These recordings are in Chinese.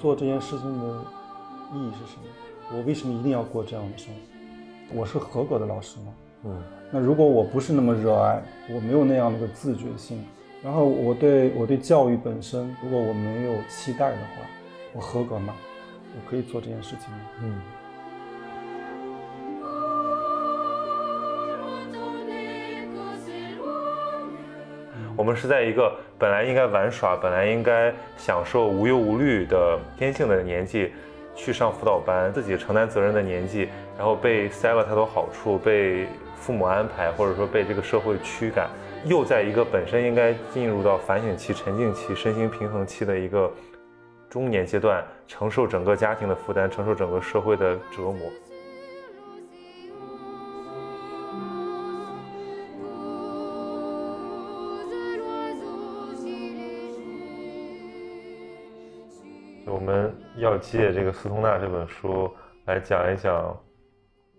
做这件事情的意义是什么？我为什么一定要过这样的生活？我是合格的老师吗？嗯，那如果我不是那么热爱，我没有那样的一个自觉性，然后我对我对教育本身，如果我没有期待的话，我合格吗？我可以做这件事情吗？嗯。我们是在一个本来应该玩耍、本来应该享受无忧无虑的天性的年纪，去上辅导班，自己承担责任的年纪，然后被塞了太多好处，被父母安排，或者说被这个社会驱赶，又在一个本身应该进入到反省期、沉静期、身心平衡期的一个中年阶段，承受整个家庭的负担，承受整个社会的折磨。要借这个斯通纳这本书来讲一讲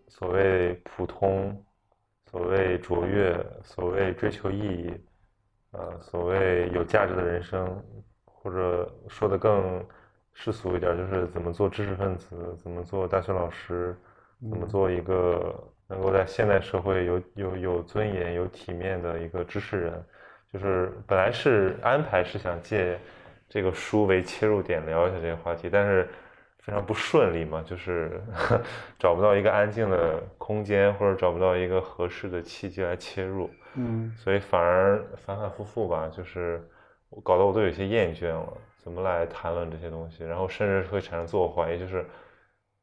所谓普通、所谓卓越、所谓追求意义，呃，所谓有价值的人生，或者说的更世俗一点，就是怎么做知识分子，怎么做大学老师，怎么做一个能够在现代社会有有有尊严、有体面的一个知识人。就是本来是安排是想借。这个书为切入点聊一下这个话题，但是非常不顺利嘛，就是 找不到一个安静的空间，或者找不到一个合适的契机来切入，嗯，所以反而反反复复吧，就是搞得我都有些厌倦了，怎么来谈论这些东西，然后甚至会产生自我怀疑，就是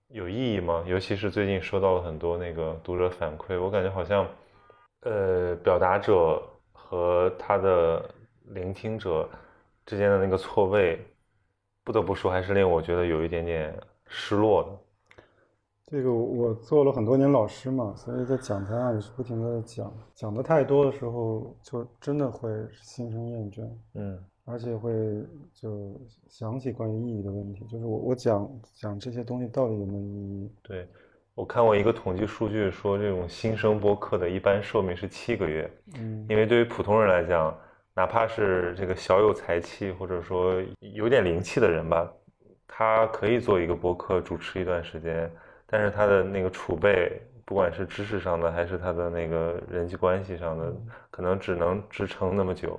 有意义吗？尤其是最近收到了很多那个读者反馈，我感觉好像，呃，表达者和他的聆听者。之间的那个错位，不得不说还是令我觉得有一点点失落的。这个我做了很多年老师嘛，所以在讲台上也是不停的讲，讲的太多的时候，就真的会心生厌倦。嗯，而且会就想起关于意义的问题，就是我我讲讲这些东西到底有没有意义？对，我看过一个统计数据说，这种新生播客的一般寿命是七个月。嗯，因为对于普通人来讲。哪怕是这个小有才气或者说有点灵气的人吧，他可以做一个播客主持一段时间，但是他的那个储备，不管是知识上的还是他的那个人际关系上的，可能只能支撑那么久。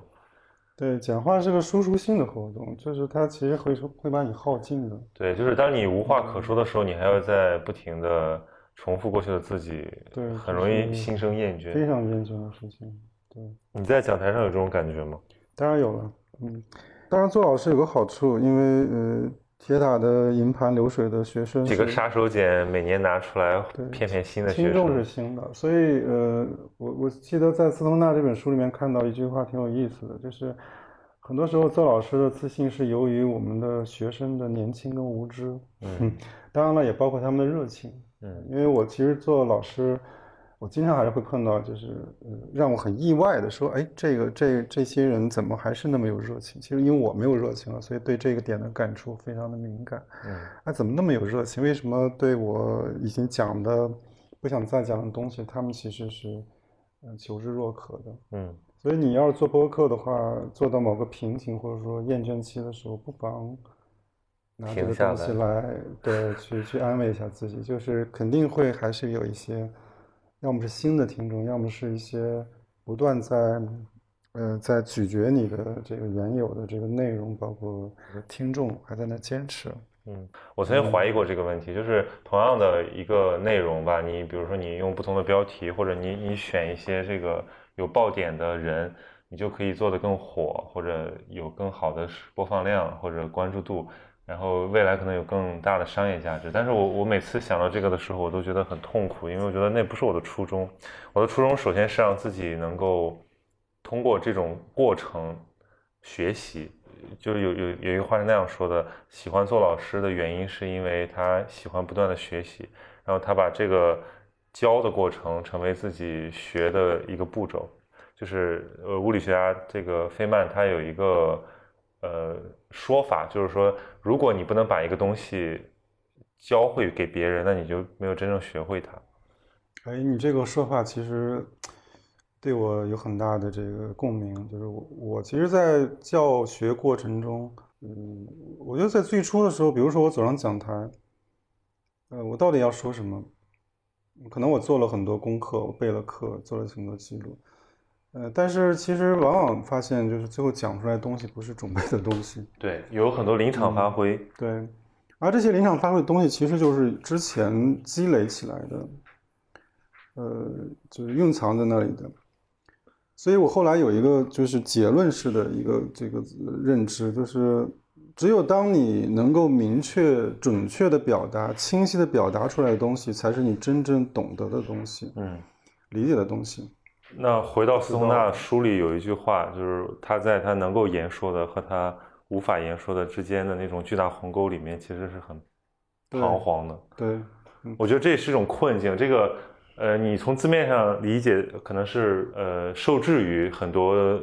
对，讲话是个输出性的活动，就是它其实会会把你耗尽的。对，就是当你无话可说的时候，你还要在不停的重复过去的自己，对，很容易心生厌倦，非常厌倦的事情。对，你在讲台上有这种感觉吗？当然有了，嗯，当然做老师有个好处，因为呃，铁打的营盘流水的学生，几个杀手锏每年拿出来骗骗新的学生，听众是新的，所以呃，我我记得在斯通纳这本书里面看到一句话挺有意思的，就是很多时候做老师的自信是由于我们的学生的年轻跟无知，嗯，当然了，也包括他们的热情，嗯，因为我其实做老师。我经常还是会碰到，就是呃，让我很意外的说，哎，这个这这些人怎么还是那么有热情？其实因为我没有热情了，所以对这个点的感触非常的敏感。嗯，哎，怎么那么有热情？为什么对我已经讲的不想再讲的东西，他们其实是嗯求知若渴的？嗯，所以你要是做播客的话，做到某个瓶颈或者说厌倦期的时候，不妨拿这个东西来，对，去去安慰一下自己，就是肯定会还是有一些。要么是新的听众，要么是一些不断在，呃，在咀嚼你的这个原有的这个内容，包括听众还在那坚持。嗯，我曾经怀疑过这个问题，就是同样的一个内容吧，你比如说你用不同的标题，或者你你选一些这个有爆点的人，你就可以做得更火，或者有更好的播放量或者关注度。然后未来可能有更大的商业价值，但是我我每次想到这个的时候，我都觉得很痛苦，因为我觉得那不是我的初衷。我的初衷首先是让自己能够通过这种过程学习，就是有有有一个话是那样说的：喜欢做老师的原因是因为他喜欢不断的学习，然后他把这个教的过程成为自己学的一个步骤。就是呃，物理学家这个费曼他有一个。呃，说法就是说，如果你不能把一个东西教会给别人，那你就没有真正学会它。哎，你这个说法其实对我有很大的这个共鸣。就是我，我其实，在教学过程中，嗯，我觉得在最初的时候，比如说我走上讲台，呃，我到底要说什么？可能我做了很多功课，我备了课，做了很多记录，呃，但是其实往往发现，就是最后讲出来的东西不是准备的东西。对，有很多临场发挥。对，而这些临场发挥的东西，其实就是之前积累起来的，呃，就是蕴藏在那里的。所以我后来有一个就是结论式的一个这个认知，就是只有当你能够明确、准确的表达、清晰的表达出来的东西，才是你真正懂得的东西，嗯，理解的东西。那回到斯通纳书里有一句话，就是他在他能够言说的和他无法言说的之间的那种巨大鸿沟里面，其实是很彷徨的。对，我觉得这是一种困境。这个。呃，你从字面上理解，可能是呃受制于很多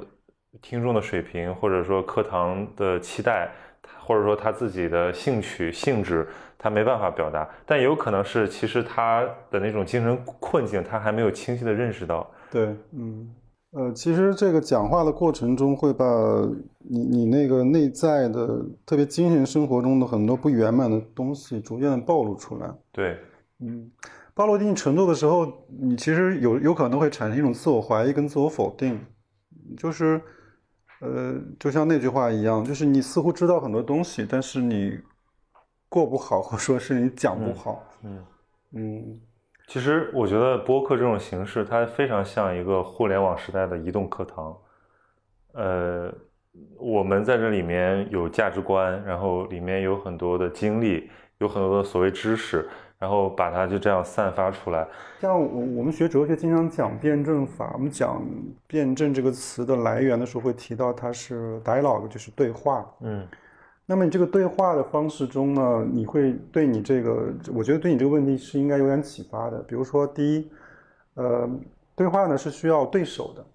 听众的水平，或者说课堂的期待，或者说他自己的兴趣性质，他没办法表达。但有可能是，其实他的那种精神困境，他还没有清晰的认识到。对，嗯，呃，其实这个讲话的过程中，会把你你那个内在的，特别精神生活中的很多不圆满的东西，逐渐的暴露出来。对，嗯。暴露一定程度的时候，你其实有有可能会产生一种自我怀疑跟自我否定，就是，呃，就像那句话一样，就是你似乎知道很多东西，但是你过不好，或者说是你讲不好。嗯嗯，其实我觉得播客这种形式，它非常像一个互联网时代的移动课堂。呃，我们在这里面有价值观，然后里面有很多的经历，有很多的所谓知识。然后把它就这样散发出来。像我我们学哲学经常讲辩证法，我们讲辩证这个词的来源的时候，会提到它是 dialogue，就是对话。嗯，那么你这个对话的方式中呢，你会对你这个，我觉得对你这个问题是应该有点启发的。比如说，第一，呃，对话呢是需要对手的。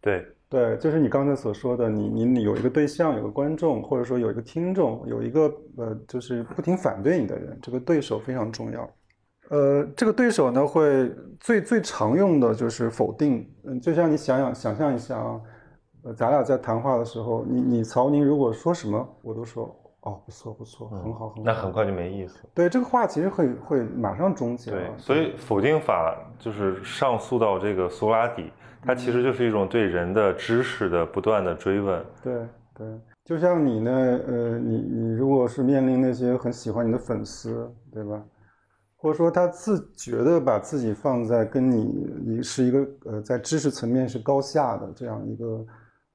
对。对，就是你刚才所说的，你你你有一个对象，有个观众，或者说有一个听众，有一个呃，就是不停反对你的人，这个对手非常重要。呃，这个对手呢，会最最常用的就是否定。嗯，就像你想想想象一下啊，呃，咱俩在谈话的时候，你你曹宁如果说什么，我都说哦，不错不错，很好很好。那很快就没意思。对，这个话其实会会马上终结。对，所以否定法就是上溯到这个苏拉底。它其实就是一种对人的知识的不断的追问。对对，就像你呢，呃，你你如果是面临那些很喜欢你的粉丝，对吧？或者说他自觉的把自己放在跟你你是一个呃在知识层面是高下的这样一个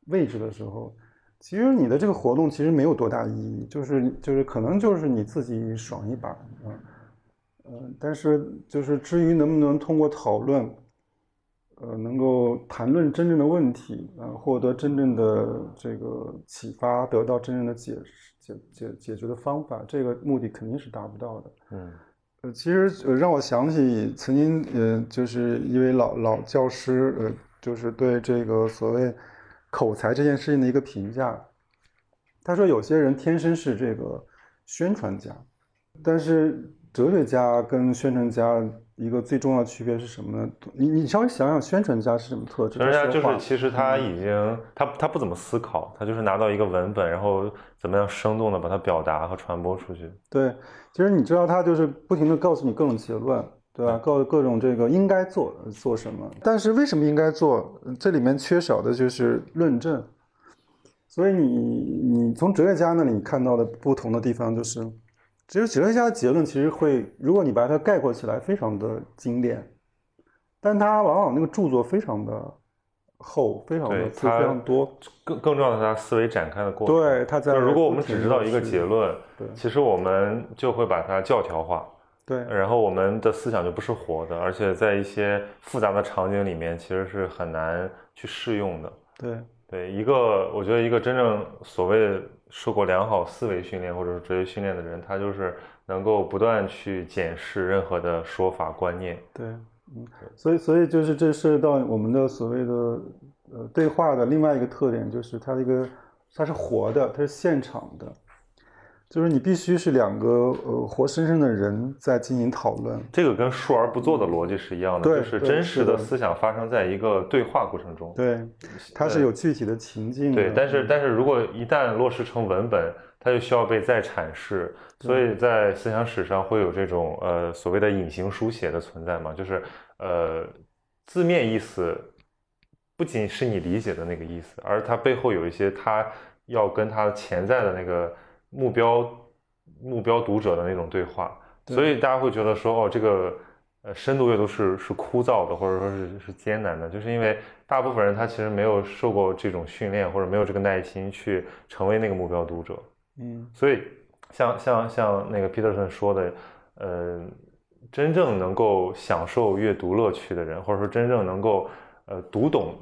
位置的时候，其实你的这个活动其实没有多大意义，就是就是可能就是你自己爽一把啊，嗯，但是就是至于能不能通过讨论。呃，能够谈论真正的问题，呃，获得真正的这个启发，得到真正的解解解解决的方法，这个目的肯定是达不到的。嗯，呃，其实呃让我想起曾经，呃，就是一位老老教师，呃，就是对这个所谓口才这件事情的一个评价。他说，有些人天生是这个宣传家，但是哲学家跟宣传家。一个最重要的区别是什么呢？你你稍微想想，宣传家是什么特质？宣传家就是其实他已经他他不怎么思考，他就是拿到一个文本，然后怎么样生动的把它表达和传播出去。对，其实你知道他就是不停的告诉你各种结论，对吧？告各种这个应该做做什么，但是为什么应该做？这里面缺少的就是论证。所以你你从哲学家那里看到的不同的地方就是。其实哲学家的结论其实会，如果你把它概括起来，非常的经典，但它往往那个著作非常的厚，非常的字非常多。更更重要的是他思维展开的过程。对，他在。如果我们只知道一个结论，对，其实我们就会把它教条化。对。然后我们的思想就不是活的，而且在一些复杂的场景里面，其实是很难去适用的。对。对，一个我觉得一个真正所谓。受过良好思维训练或者是哲学训练的人，他就是能够不断去检视任何的说法观念。对，嗯，所以所以就是这涉及到我们的所谓的呃对话的另外一个特点，就是它的一个它是活的，它是现场的。就是你必须是两个呃活生生的人在进行讨论。这个跟述而不作的逻辑是一样的，对就是真实的思想发生在一个对话过程中。对，它是有具体的情境的。对，但是但是如果一旦落实成文本，它就需要被再阐释，所以在思想史上会有这种呃所谓的隐形书写的存在嘛，就是呃字面意思不仅是你理解的那个意思，而它背后有一些它要跟它潜在的那个目标目标读者的那种对话，对所以大家会觉得说哦这个。呃，深度阅读是是枯燥的，或者说是是艰难的，就是因为大部分人他其实没有受过这种训练，或者没有这个耐心去成为那个目标读者。嗯所以像像像那个 Peterson 说的，呃，真正能够享受阅读乐趣的人，或者说真正能够呃读懂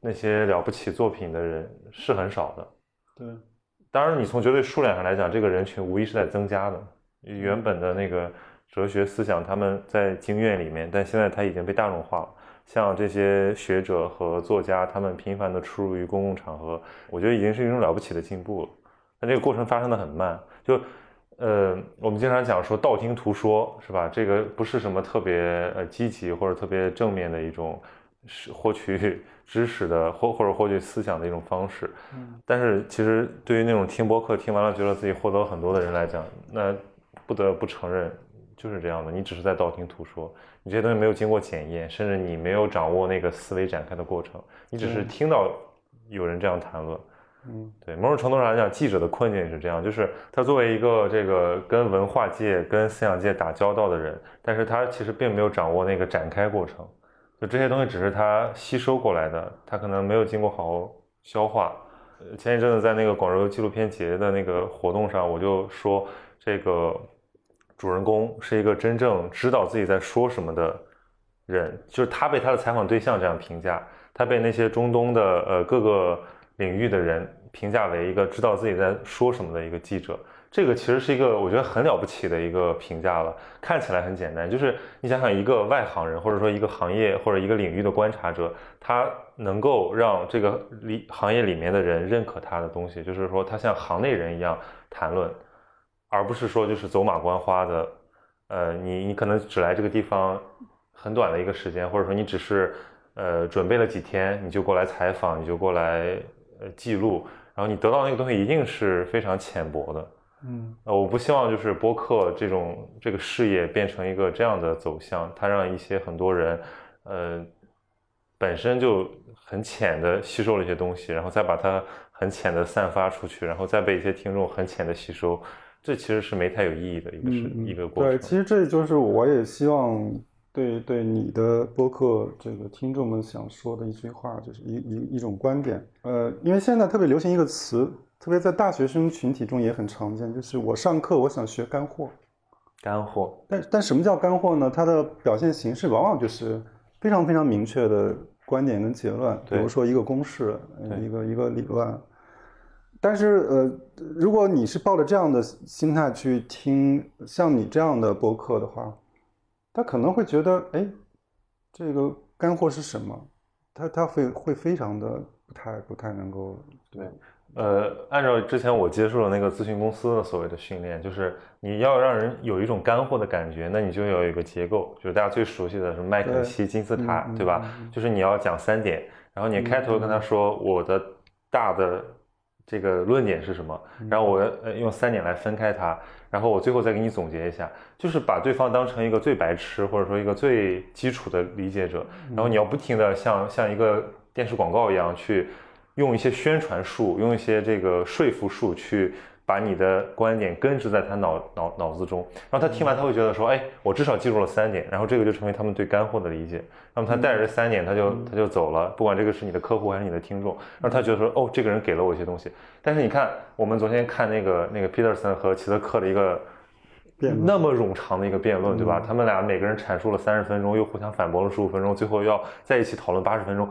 那些了不起作品的人是很少的。对，当然，你从绝对数量上来讲，这个人群无疑是在增加的。原本的那个哲学思想，他们在经院里面，但现在它已经被大众化了。像这些学者和作家，他们频繁地出入于公共场合，我觉得已经是一种了不起的进步了。但这个过程发生的很慢，就呃，我们经常讲说道听途说，是吧？这个不是什么特别呃积极或者特别正面的一种是获取知识的或或者获取思想的一种方式。嗯但是其实对于那种听播客听完了觉得自己获得了很多的人来讲，那不得不承认就是这样的，你只是在道听途说，你这些东西没有经过检验，甚至你没有掌握那个思维展开的过程，你只是听到有人这样谈论。嗯对，某种程度上来讲，记者的困境也是这样，就是他作为一个这个跟文化界、跟思想界打交道的人，但是他其实并没有掌握那个展开过程，就这些东西只是他吸收过来的，他可能没有经过好好消化。前一阵子在那个广州纪录片节的那个活动上，我就说这个主人公是一个真正知道自己在说什么的人，就是他被他的采访对象这样评价，他被那些中东的呃各个领域的人评价为一个知道自己在说什么的一个记者。这个其实是一个我觉得很了不起的一个评价了，看起来很简单，就是你想想一个外行人，或者说一个行业或者一个领域的观察者，他能够让这个里行业里面的人认可他的东西，就是说他像行内人一样谈论，而不是说就是走马观花的，呃，你你可能只来这个地方很短的一个时间，或者说你只是呃准备了几天，你就过来采访，你就过来呃记录，然后你得到那个东西一定是非常浅薄的。嗯呃，我不希望就是播客这种这个事业变成一个这样的走向，它让一些很多人，呃，本身就很浅的吸收了一些东西，然后再把它很浅的散发出去，然后再被一些听众很浅的吸收，这其实是没太有意义的一个是、嗯，一个过程对，其实这就是我也希望对对你的播客这个听众们想说的一句话，就是一一一种观点。呃，因为现在特别流行一个词，特别在大学生群体中也很常见，就是我上课我想学干货。干货，但但什么叫干货呢？它的表现形式往往就是非常非常明确的观点跟结论，比如说一个公式，一个一个理论。但是呃，如果你是抱着这样的心态去听像你这样的播客的话，他可能会觉得，哎，这个干货是什么？他他会会非常的不太不太能够对，呃，按照之前我接触的那个咨询公司的所谓的训练，就是你要让人有一种干货的感觉，那你就要有一个结构，就是大家最熟悉的什么麦肯锡金字塔，嗯对吧？就是你要讲三点，然后你开头跟他说我的大的这个论点是什么，然后我呃用三点来分开它，然后我最后再给你总结一下，就是把对方当成一个最白痴或者说一个最基础的理解者，然后你要不停的像像一个电视广告一样去用一些宣传术，用一些这个说服术去把你的观点根植在他脑脑脑子中，然后他听完他会觉得说，哎，我至少记住了三点，然后这个就成为他们对干货的理解。那么他带着这三点，他就他就走了，不管这个是你的客户还是你的听众，然后他觉得说，哦，这个人给了我一些东西。但是你看，我们昨天看那个那个 Peterson 和齐泽克的一个辩论那么冗长的一个辩论，对吧？他们俩每个人阐述了三十分钟，又互相反驳了十五分钟，最后要在一起讨论八十分钟。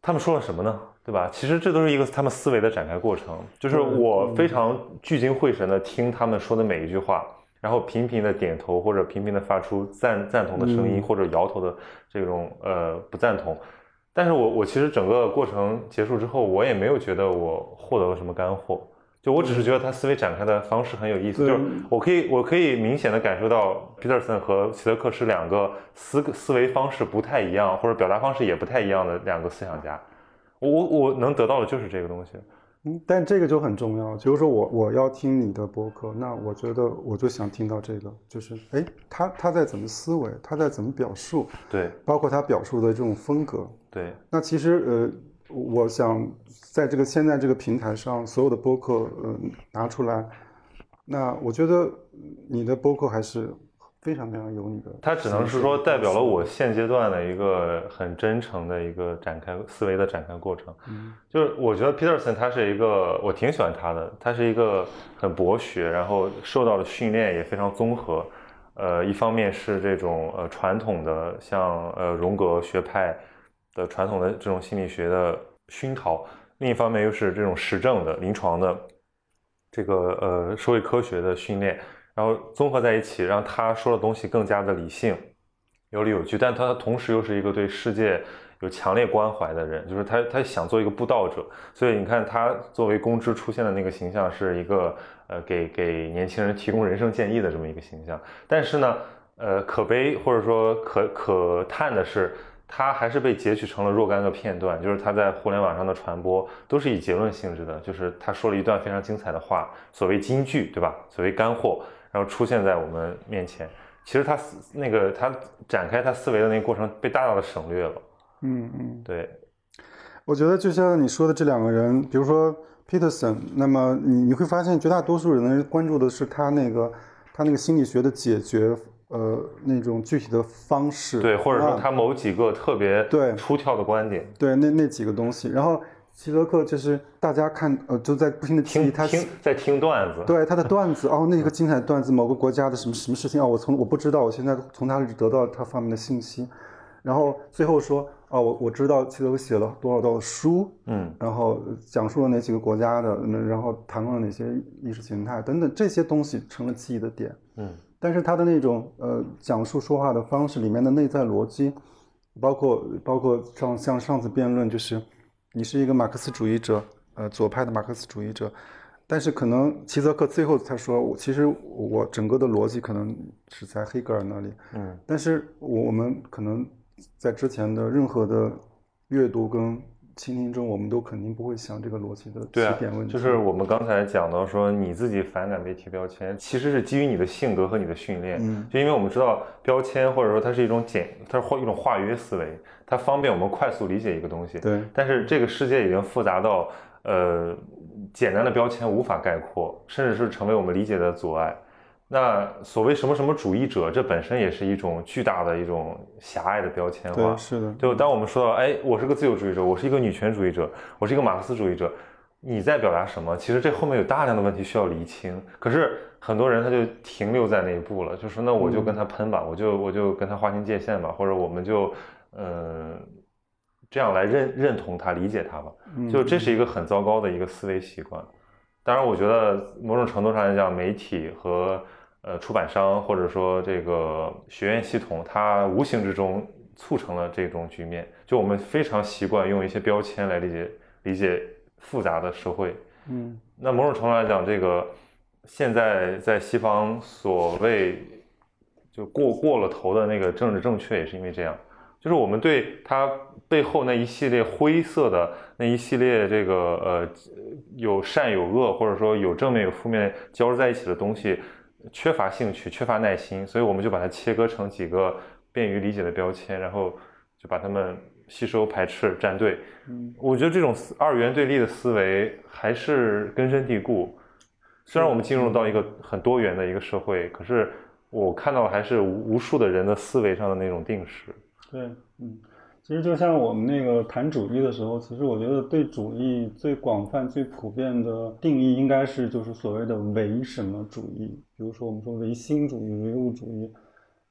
他们说了什么呢？对吧？其实这都是一个他们思维的展开过程，就是我非常聚精会神的听他们说的每一句话，然后频频的点头或者频频的发出赞赞同的声音，嗯或者摇头的这种呃不赞同。但是我我其实整个过程结束之后，我也没有觉得我获得了什么干货，就我只是觉得他思维展开的方式很有意思，就是我可以我可以明显的感受到 Peterson 和齐德克是两个思思维方式不太一样，或者表达方式也不太一样的两个思想家。我我我能得到的就是这个东西。嗯，但这个就很重要。比如说我我要听你的播客，那我觉得我就想听到这个，就是哎，他他在怎么思维，他在怎么表述，对包括他表述的这种风格。对，那其实呃，我想在这个现在这个平台上，所有的播客呃拿出来，那我觉得你的播客还是非常非常有你的。它只能是说代表了我现阶段的一个很真诚的一个展开思维的展开过程。嗯就是我觉得 Peterson 他是一个，我挺喜欢他的，他是一个很博学，然后受到的训练也非常综合。呃，一方面是这种呃传统的像呃荣格学派的传统的这种心理学的熏陶，另一方面又是这种实证的临床的这个呃社会科学的训练，然后综合在一起，让他说的东西更加的理性、有理有据，但他同时又是一个对世界有强烈关怀的人，就是他他想做一个布道者，所以你看他作为公知出现的那个形象是一个呃给给年轻人提供人生建议的这么一个形象，但是呢，呃可悲或者说可可叹的是。他还是被截取成了若干个片段，就是他在互联网上的传播都是以结论性质的，就是他说了一段非常精彩的话，所谓金句，对吧？所谓干货，然后出现在我们面前。其实他思那个他展开他思维的那个过程被大大的省略了。嗯嗯，对，我觉得就像你说的这两个人，比如说 Peterson，那么你你会发现绝大多数人呢关注的是他那个他那个心理学的解决，呃，那种具体的方式，对，或者说啊他某几个特别对出挑的观点，对那那几个东西，然后齐德克就是大家看呃就在不停的听他听在听段子，对他的段子哦，那个精彩的段子，某个国家的什么什么事情哦，我从我不知道，我现在从他那里得到他方面的信息，然后最后说哦，我我知道齐泽克写了多少多少书，嗯，然后讲述了哪几个国家的，嗯然后谈论了哪些意识形态等等这些东西成了记忆的点，嗯，但是他的那种呃讲述说话的方式里面的内在逻辑，包括包括像像上次辩论，就是你是一个马克思主义者，呃左派的马克思主义者，但是可能齐泽克最后他说，我其实我整个的逻辑可能是在黑格尔那里，嗯，但是我我们可能在之前的任何的阅读跟倾听中，我们都肯定不会想这个逻辑的起点问，题，就是我们刚才讲到说你自己反感被贴标签，其实是基于你的性格和你的训练。嗯就因为我们知道标签或者说它是一种简，它是或一种化约思维，它方便我们快速理解一个东西。对但是这个世界已经复杂到，呃，简单的标签无法概括，甚至是成为我们理解的阻碍。那所谓什么什么主义者，这本身也是一种巨大的一种狭隘的标签化对。是的，就当我们说到，哎，我是个自由主义者，我是一个女权主义者，我是一个马克思主义者，你在表达什么？其实这后面有大量的问题需要厘清。可是很多人他就停留在那一步了，就说那我就跟他喷吧，我就我就跟他划清界限吧，或者我们就嗯、这样来认认同他、理解他吧。嗯就这是一个很糟糕的一个思维习惯。当然，我觉得某种程度上来讲，媒体和呃出版商或者说这个学院系统，它无形之中促成了这种局面。就我们非常习惯用一些标签来理解理解复杂的社会。嗯那某种程度来讲，这个现在在西方所谓就过过了头的那个政治正确，也是因为这样，就是我们对它背后那一系列灰色的那一系列这个呃有善有恶，或者说有正面有负面交织在一起的东西缺乏兴趣，缺乏耐心，所以我们就把它切割成几个便于理解的标签，然后就把它们吸收、排斥、站队。嗯我觉得这种二元对立的思维还是根深蒂固。虽然我们进入到一个很多元的一个社会，可是我看到还是无无数的人的思维上的那种定式。对，嗯，其实就像我们那个谈主义的时候，其实我觉得对主义最广泛、最普遍的定义应该是就是所谓的唯什么主义，比如说我们说唯心主义、唯物主义，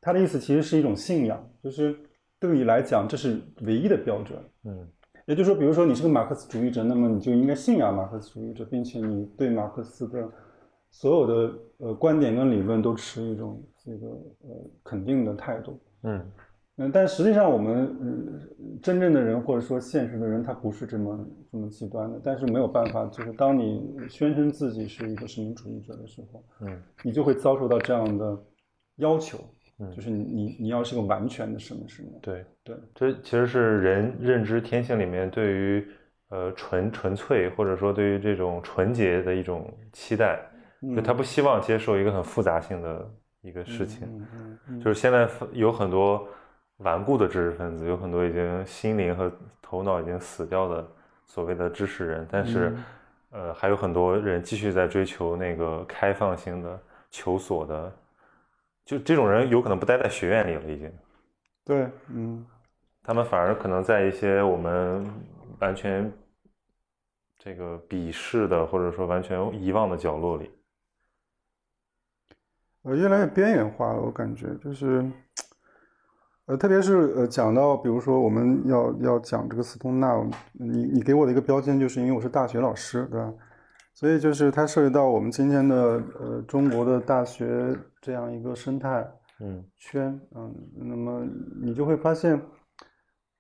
它的意思其实是一种信仰，就是对你来讲这是唯一的标准。嗯也就是说，比如说你是个马克思主义者，那么你就应该信仰马克思主义者，并且你对马克思的所有的呃观点跟理论都持一种这个呃肯定的态度。嗯嗯，但实际上我们嗯真正的人或者说现实的人，他不是这么这么极端的。但是没有办法，就是当你宣称自己是一个实民主义者的时候，嗯你就会遭受到这样的要求，嗯就是你你你要是个完全的市民市民。对对，这其实是人认知天性里面对于呃纯纯粹或者说对于这种纯洁的一种期待，就他不希望接受一个很复杂性的一个事情。嗯嗯嗯，就是现在有很多顽固的知识分子，有很多已经心灵和头脑已经死掉的所谓的知识人，但是，呃，还有很多人继续在追求那个开放性的、求索的，就这种人有可能不待在学院里了，已经，对，嗯。他们反而可能在一些我们完全这个鄙视的或者说完全遗忘的角落里。呃，越来越边缘化了，我感觉。就是，呃，特别是呃，讲到比如说我们要要讲这个斯通纳，你你给我的一个标签，就是因为我是大学老师，对吧？所以就是它涉及到我们今天的呃中国的大学这样一个生态嗯圈，嗯，那么你就会发现，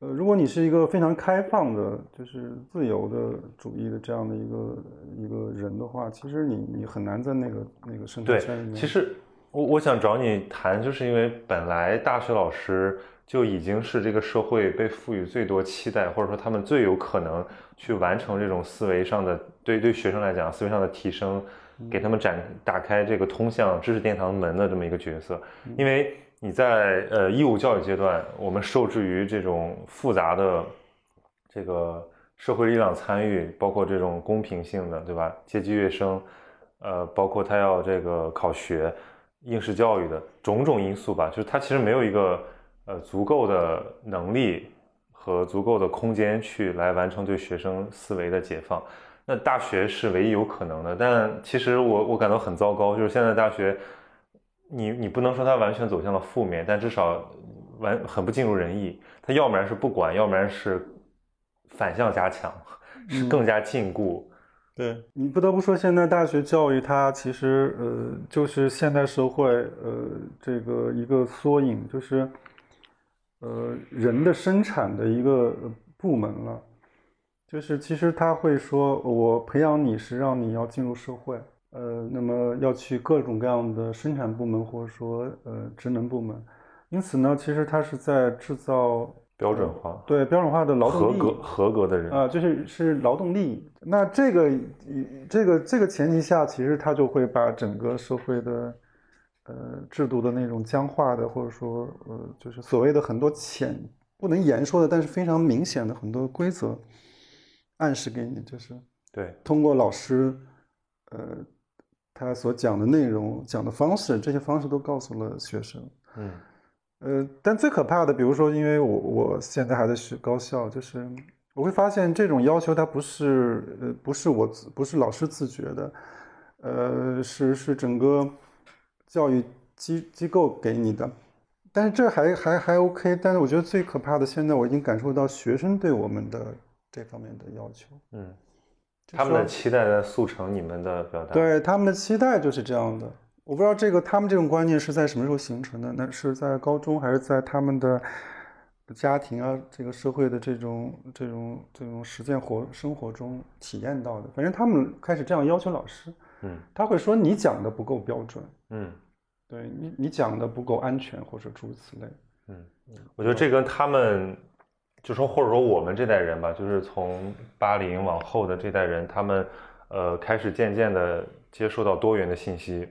呃，如果你是一个非常开放的，就是自由的主义的这样的一个一个人的话，其实你你很难在那个那个生态圈里面。其实我我想找你谈，就是因为本来大学老师就已经是这个社会被赋予最多期待，或者说他们最有可能去完成这种思维上的对对学生来讲思维上的提升，给他们展打开这个通向知识殿堂门的这么一个角色。因为你在呃义务教育阶段，我们受制于这种复杂的这个社会力量参与，包括这种公平性的，对吧？阶级跃升，呃，包括他要这个考学。应试教育的种种因素吧，就是它其实没有一个呃足够的能力和足够的空间去来完成对学生思维的解放。那大学是唯一有可能的，但其实我我感到很糟糕，就是现在大学，你你不能说它完全走向了负面，但至少完很不尽如人意。它要不然是不管，要不然是反向加强，是更加禁锢。对你不得不说，现在大学教育它其实呃就是现代社会呃这个一个缩影，就是呃人的生产的一个部门了。就是其实他会说，我培养你是让你要进入社会，呃，那么要去各种各样的生产部门或者说呃职能部门。因此呢，其实他是在制造标准化，对标准化的劳动力合格合格的人。啊、就是是劳动力。那这个这个这个前提下，其实他就会把整个社会的呃制度的那种僵化的，或者说呃就是所谓的很多浅不能言说的，但是非常明显的很多规则暗示给你，就是对。通过老师呃他所讲的内容、讲的方式，这些方式都告诉了学生。嗯呃，但最可怕的，比如说，因为我我现在还在学高校，就是我会发现这种要求它不是呃不是我自不是老师自觉的，呃是是整个教育机机构给你的，但是这还还还 OK，但是我觉得最可怕的，现在我已经感受到学生对我们的这方面的要求，嗯，他们的期待在速成你们的表达。对他们的期待就是这样的。我不知道这个他们这种观念是在什么时候形成的？那是在高中还是在他们的家庭啊，这个社会的这种这种这种实践活生活中体验到的？反正他们开始这样要求老师，嗯他会说你讲的不够标准，嗯对你你讲的不够安全，或者诸如此类。嗯，我觉得这跟他们，就说或者说我们这代人吧，就是从八零往后的这代人，他们呃开始渐渐的接受到多元的信息，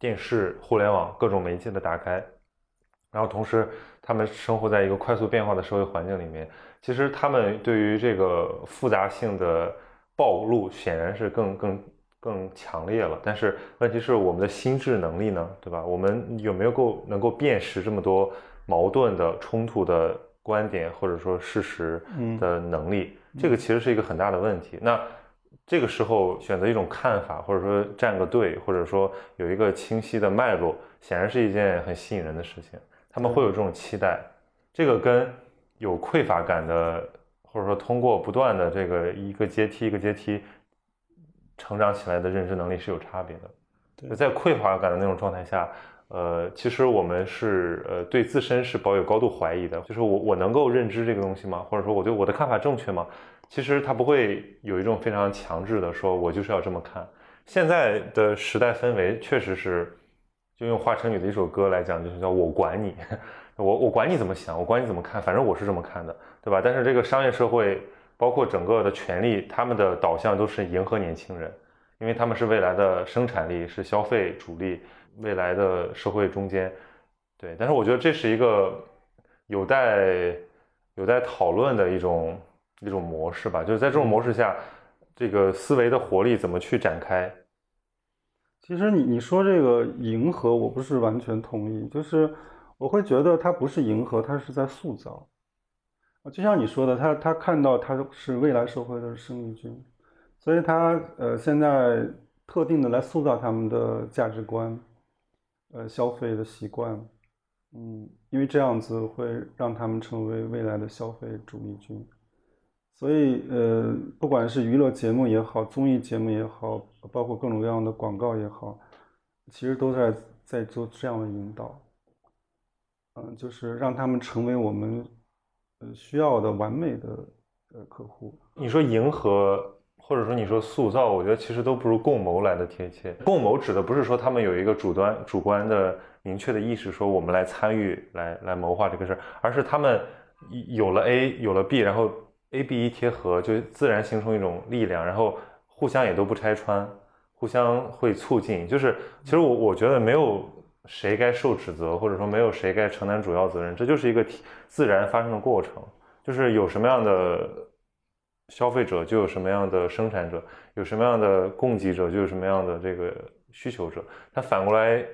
电视、互联网各种媒介的打开，然后同时他们生活在一个快速变化的社会环境里面，其实他们对于这个复杂性的暴露显然是更更更强烈了。但是问题是我们的心智能力呢，对吧？我们有没有够能够辨识这么多矛盾的、冲突的观点或者说事实的能力？这个其实是一个很大的问题。那这个时候选择一种看法，或者说站个队，或者说有一个清晰的脉络，显然是一件很吸引人的事情。他们会有这种期待，这个跟有匮乏感的，或者说通过不断的这个一个阶梯一个阶梯成长起来的认知能力是有差别的。在匮乏感的那种状态下，呃，其实我们是呃对自身是抱有高度怀疑的，就是我我能够认知这个东西吗？或者说我对我的看法正确吗？其实他不会有一种非常强制的说，我就是要这么看。现在的时代氛围确实是，就用华晨宇的一首歌来讲，就是叫我管你，我我管你怎么想，我管你怎么看，反正我是这么看的，对吧？但是这个商业社会，包括整个的权利，他们的导向都是迎合年轻人。因为他们是未来的生产力，是消费主力，未来的社会中间，对。但是我觉得这是一个有待有待讨论的一种一种模式吧。就是在这种模式下，这个思维的活力怎么去展开？其实你你说这个迎合，我不是完全同意。就是我会觉得它不是迎合，它是在塑造。就像你说的，他他看到他是未来社会的生力军。所以他呃现在特定的来塑造他们的价值观，呃消费的习惯，嗯，因为这样子会让他们成为未来的消费主力军。所以呃不管是娱乐节目也好，综艺节目也好，包括各种各样的广告也好，其实都在在做这样的引导，嗯，就是让他们成为我们呃需要的完美的呃客户。你说迎合？或者说你说塑造，我觉得其实都不如共谋来的贴切。共谋指的不是说他们有一个主端主观的明确的意识，说我们来参与来来谋划这个事儿，而是他们有了 A 有了 B，然后 A B 一贴合，就自然形成一种力量，然后互相也都不拆穿，互相会促进。就是其实我我觉得没有谁该受指责，或者说没有谁该承担主要责任，这就是一个自然发生的过程，就是有什么样的。消费者就有什么样的生产者，有什么样的供给者，就有什么样的这个需求者。它反过来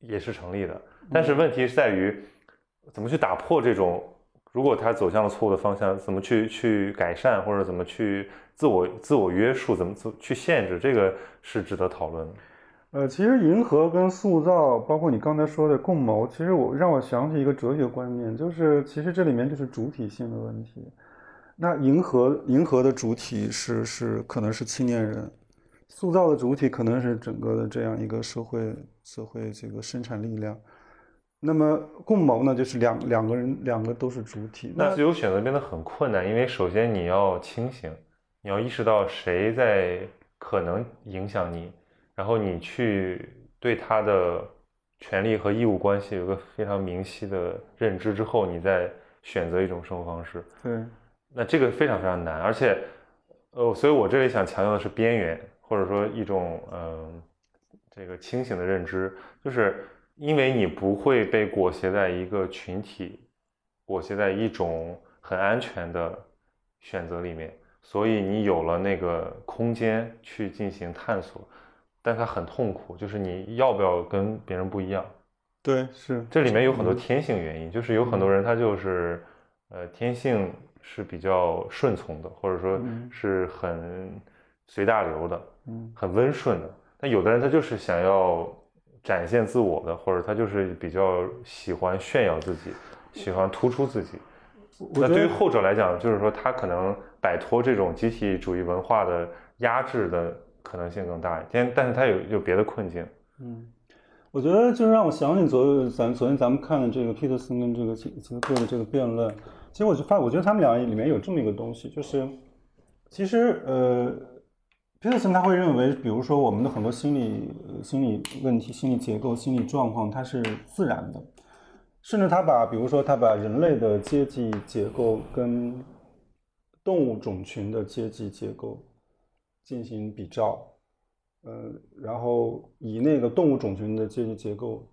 也是成立的，但是问题是在于怎么去打破这种，如果他走向了错误的方向，怎么去去改善，或者怎么去自我自我约束，怎么去限制，这个是值得讨论的。呃，其实迎合跟塑造，包括你刚才说的共谋，其实我让我想起一个哲学观念，就是其实这里面就是主体性的问题。那迎合迎合的主体是是可能是青年人，塑造的主体可能是整个的这样一个社会社会这个生产力量。那么共谋呢，就是两两个人两个都是主体。那自由选择变得很困难，因为首先你要清醒，你要意识到谁在可能影响你，然后你去对他的权利和义务关系有个非常明晰的认知之后，你再选择一种生活方式。对。那这个非常非常难，而且，呃，所以我这里想强调的是边缘，或者说一种嗯，这个清醒的认知，就是因为你不会被裹挟在一个群体，裹挟在一种很安全的选择里面，所以你有了那个空间去进行探索，但它很痛苦，就是你要不要跟别人不一样？对，是这里面有很多天性原因，就是有很多人他就是呃天性。是比较顺从的，或者说是很随大流的，嗯，很温顺的。但有的人他就是想要展现自我的，或者他就是比较喜欢炫耀自己，喜欢突出自己。那对于后者来讲，就是说他可能摆脱这种集体主义文化的压制的可能性更大一点，但是他有有别的困境。嗯，我觉得就是让我想起昨咱昨天咱们看的这个皮特森跟这个杰杰克的这个辩论。其实我就发，我觉得他们俩里面有这么一个东西，就是，其实呃，皮特森他会认为，比如说我们的很多心理心理问题、心理结构、心理状况，它是自然的，甚至他把，比如说他把人类的阶级结构跟动物种群的阶级结构进行比照，呃，然后以那个动物种群的阶级结构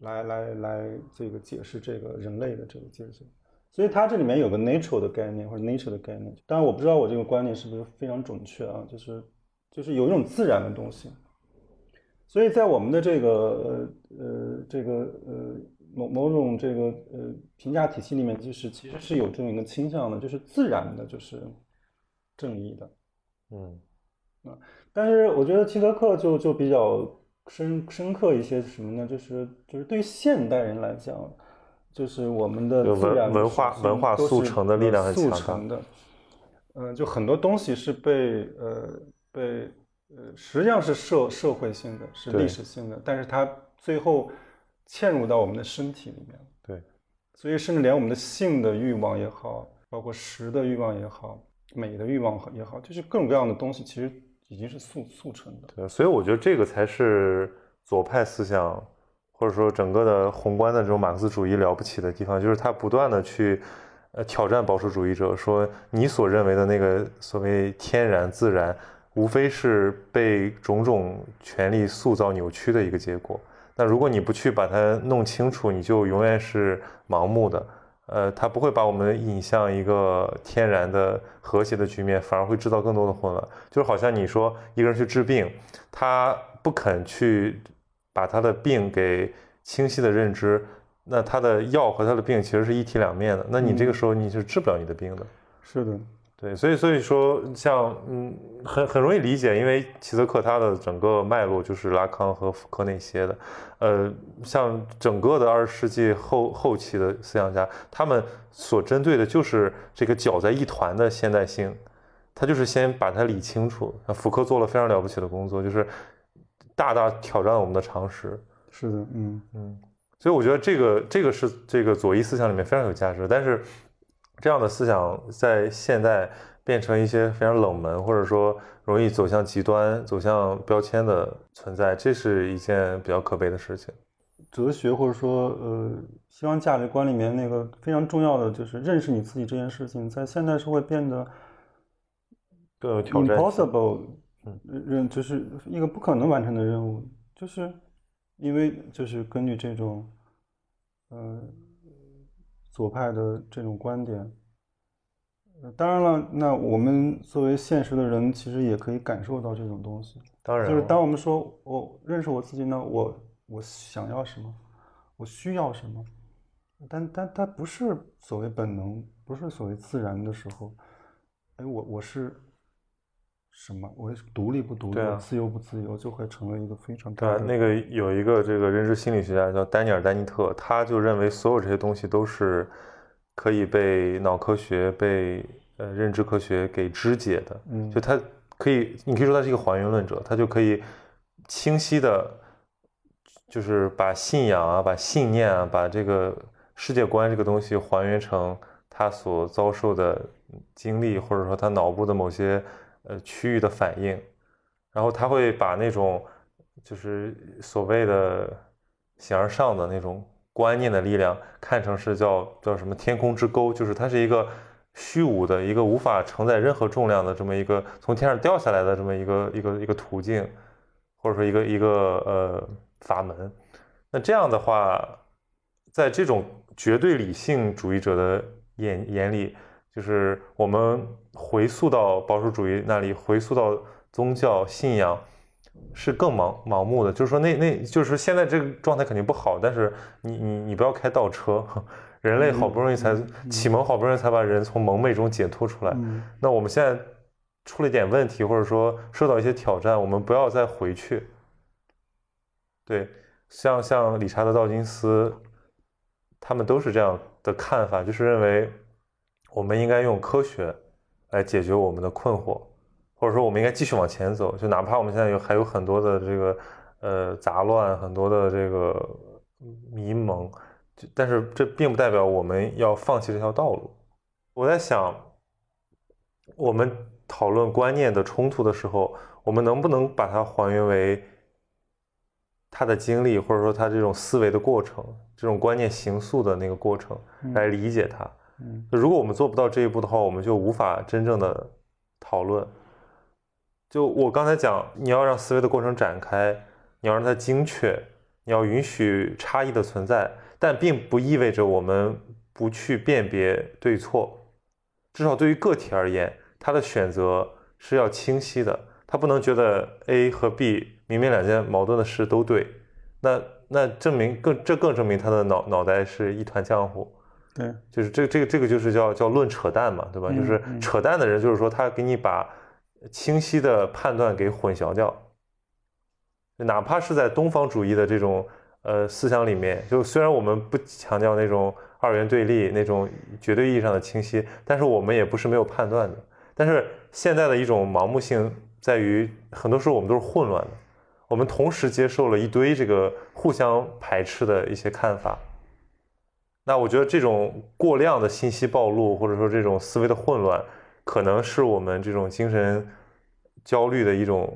来来来这个解释这个人类的这个阶级。所以它这里面有个 natural 的概念或者 nature 的概念，当然我不知道我这个观念是不是非常准确啊，就是就是有一种自然的东西。所以在我们的这个呃呃这个呃某某种这个呃评价体系里面，就是其实是有这么一个倾向的，就是自然的，就是正义的，嗯啊。但是我觉得齐德克就就比较深深刻一些什么呢？就是就是对于现代人来讲。就是我们的自然文化文化速成的力量很强的，嗯，就很多东西是被呃被呃，实际上是社社会性的，是历史性的，但是它最后嵌入到我们的身体里面。对，所以甚至连我们的性的欲望也好，包括食的欲望也好，美的欲望也好，就是各种各样的东西，其实已经是速速成的。对，所以我觉得这个才是左派思想。或者说，整个的宏观的这种马克思主义了不起的地方，就是他不断的去，呃，挑战保守主义者，说你所认为的那个所谓天然自然，无非是被种种权力塑造扭曲的一个结果。那如果你不去把它弄清楚，你就永远是盲目的。呃，他不会把我们引向一个天然的和谐的局面，反而会制造更多的混乱。就是好像你说一个人去治病，他不肯去。把他的病给清晰的认知，那他的药和他的病其实是一体两面的。那你这个时候你是治不了你的病的。是的，对，所以所以说像嗯，很很容易理解，因为齐泽克他的整个脉络就是拉康和福柯那些的。呃，像整个的二十世纪后后期的思想家，他们所针对的就是这个搅在一团的现代性，他就是先把它理清楚。那福柯做了非常了不起的工作，就是。大大挑战了我们的常识，是的，嗯嗯，所以我觉得这个这个是这个左翼思想里面非常有价值。但是这样的思想在现在变成一些非常冷门，或者说容易走向极端、走向标签的存在，这是一件比较可悲的事情。哲学或者说呃西方价值观里面那个非常重要的就是认识你自己这件事情，在现代社会变得更有挑战。Impossible。任就是一个不可能完成的任务，就是因为就是根据这种，呃，左派的这种观点。当然了，那我们作为现实的人，其实也可以感受到这种东西。当然，就是当我们说我认识我自己呢，我我想要什么，我需要什么，但但它不是所谓本能，不是所谓自然的时候，哎，我我是。什么？我独立不独立？自由不自由？就会成为一个非常对。那个有一个这个认知心理学家叫丹尼尔·丹尼特，他就认为所有这些东西都是可以被脑科学、被呃认知科学给肢解的。嗯，就他可以，你可以说他是一个还原论者，他就可以清晰的，就是把信仰啊、把信念啊、把这个世界观这个东西还原成他所遭受的经历，或者说他脑部的某些。呃，区域的反应，然后他会把那种就是所谓的形而上的那种观念的力量看成是叫叫什么天空之沟，就是它是一个虚无的一个无法承载任何重量的这么一个从天上掉下来的这么一个一个一个途径，或者说一个一个呃法门。那这样的话，在这种绝对理性主义者的眼眼里。就是我们回溯到保守主义那里，回溯到宗教信仰，是更盲盲目的。就是说，那那就是现在这个状态肯定不好。但是你你你不要开倒车，人类好不容易才启蒙，好不容易才把人从蒙昧中解脱出来。那我们现在出了一点问题，或者说受到一些挑战，我们不要再回去。对，像像理查德道金斯，他们都是这样的看法，就是认为。我们应该用科学来解决我们的困惑，或者说我们应该继续往前走，就哪怕我们现在有还有很多的这个呃杂乱，很多的这个迷蒙，但是这并不代表我们要放弃这条道路。我在想，我们讨论观念的冲突的时候，我们能不能把它还原为他的经历，或者说他这种思维的过程，这种观念形塑的那个过程来理解他？嗯，如果我们做不到这一步的话，我们就无法真正的讨论。就我刚才讲，你要让思维的过程展开，你要让它精确，你要允许差异的存在，但并不意味着我们不去辨别对错。至少对于个体而言，他的选择是要清晰的，他不能觉得 A 和 B 明明两件矛盾的事都对，那那证明更这更证明他的脑脑袋是一团浆糊。对，就是这个这个这个就是叫叫论扯淡嘛，对吧？就是扯淡的人，就是说他给你把清晰的判断给混淆掉。哪怕是在东方主义的这种呃思想里面，就虽然我们不强调那种二元对立那种绝对意义上的清晰，但是我们也不是没有判断的。但是现在的一种盲目性在于很多时候我们都是混乱的，我们同时接受了一堆这个互相排斥的一些看法。那我觉得这种过量的信息暴露，或者说这种思维的混乱，可能是我们这种精神焦虑的一种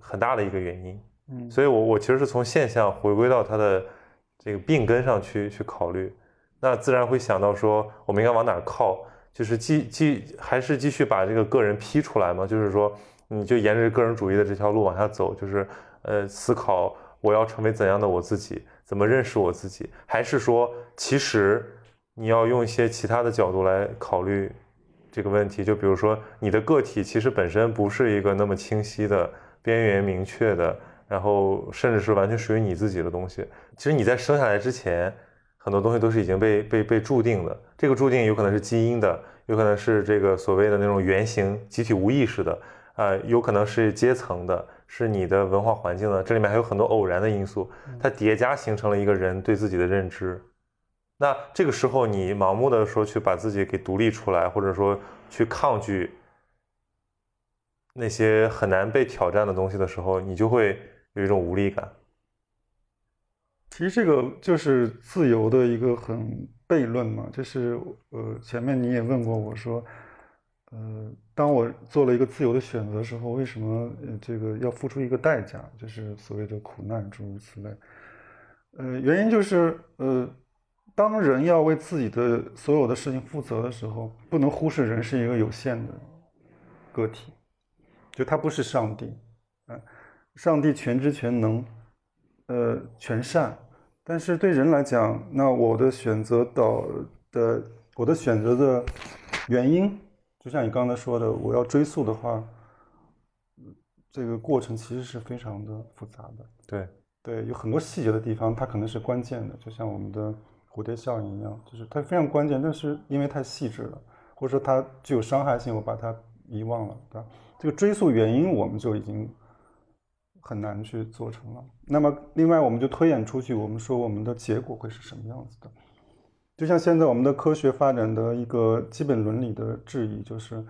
很大的一个原因。嗯，所以我我其实是从现象回归到它的这个病根上去去考虑，那自然会想到说我们应该往哪儿靠，就是继继还是继续把这个个人批出来嘛，就是说你就沿着个人主义的这条路往下走，就是呃思考我要成为怎样的我自己。怎么认识我自己？还是说，其实你要用一些其他的角度来考虑这个问题？就比如说，你的个体其实本身不是一个那么清晰的、边缘明确的，然后甚至是完全属于你自己的东西。其实你在生下来之前，很多东西都是已经被被被注定的。这个注定有可能是基因的，有可能是这个所谓的那种原型、集体无意识的，啊，有可能是阶层的。是你的文化环境呢？这里面还有很多偶然的因素，它叠加形成了一个人对自己的认知。那这个时候，你盲目的说去把自己给独立出来，或者说去抗拒那些很难被挑战的东西的时候，你就会有一种无力感。其实这个就是自由的一个很悖论嘛，就是呃，前面你也问过我说。呃，当我做了一个自由的选择的时候，为什么这个要付出一个代价？就是所谓的苦难，诸如此类。呃，原因就是，呃，当人要为自己的所有的事情负责的时候，不能忽视人是一个有限的个体，就他不是上帝，嗯，上帝全知全能，呃，全善，但是对人来讲，那我的选择导的，我的选择的原因。就像你刚才说的，我要追溯的话，这个过程其实是非常的复杂的。对对，有很多细节的地方，它可能是关键的，就像我们的蝴蝶效应一样，就是它非常关键，但是因为太细致了，或者说它具有伤害性，我把它遗忘了，对吧？这个追溯原因，我们就已经很难去做成了。那么，另外我们就推演出去，我们说我们的结果会是什么样子的？就像现在我们的科学发展的一个基本伦理的质疑，就是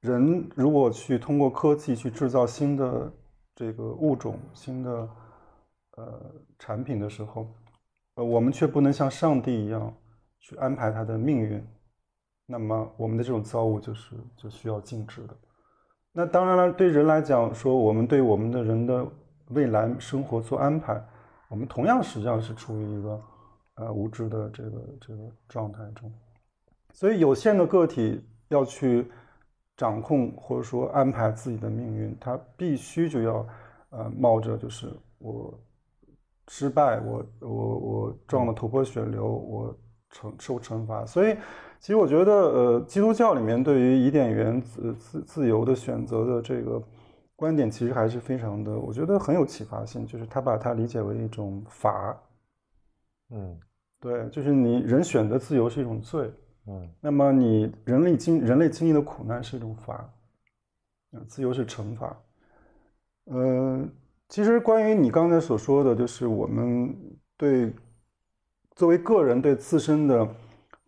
人如果去通过科技去制造新的这个物种、新的呃产品的时候，呃，我们却不能像上帝一样去安排他的命运，那么我们的这种造物就是就需要禁止的。那当然了，对人来讲，说我们对我们的人的未来生活做安排，我们同样实际上是处于一个。呃，无知的这个这个状态中，所以有限的个体要去掌控或者说安排自己的命运，他必须就要呃冒着就是我失败，我我我撞了头破血流，我惩受惩罚。所以，其实我觉得呃，基督教里面对于伊甸园自自自由的选择的这个观点，其实还是非常的，我觉得很有启发性，就是他把它理解为一种法。嗯，对，就是你人选择自由是一种罪，嗯，那么你人类经人类经历的苦难是一种罚，自由是惩罚。呃，其实关于你刚才所说的，就是我们对作为个人对自身的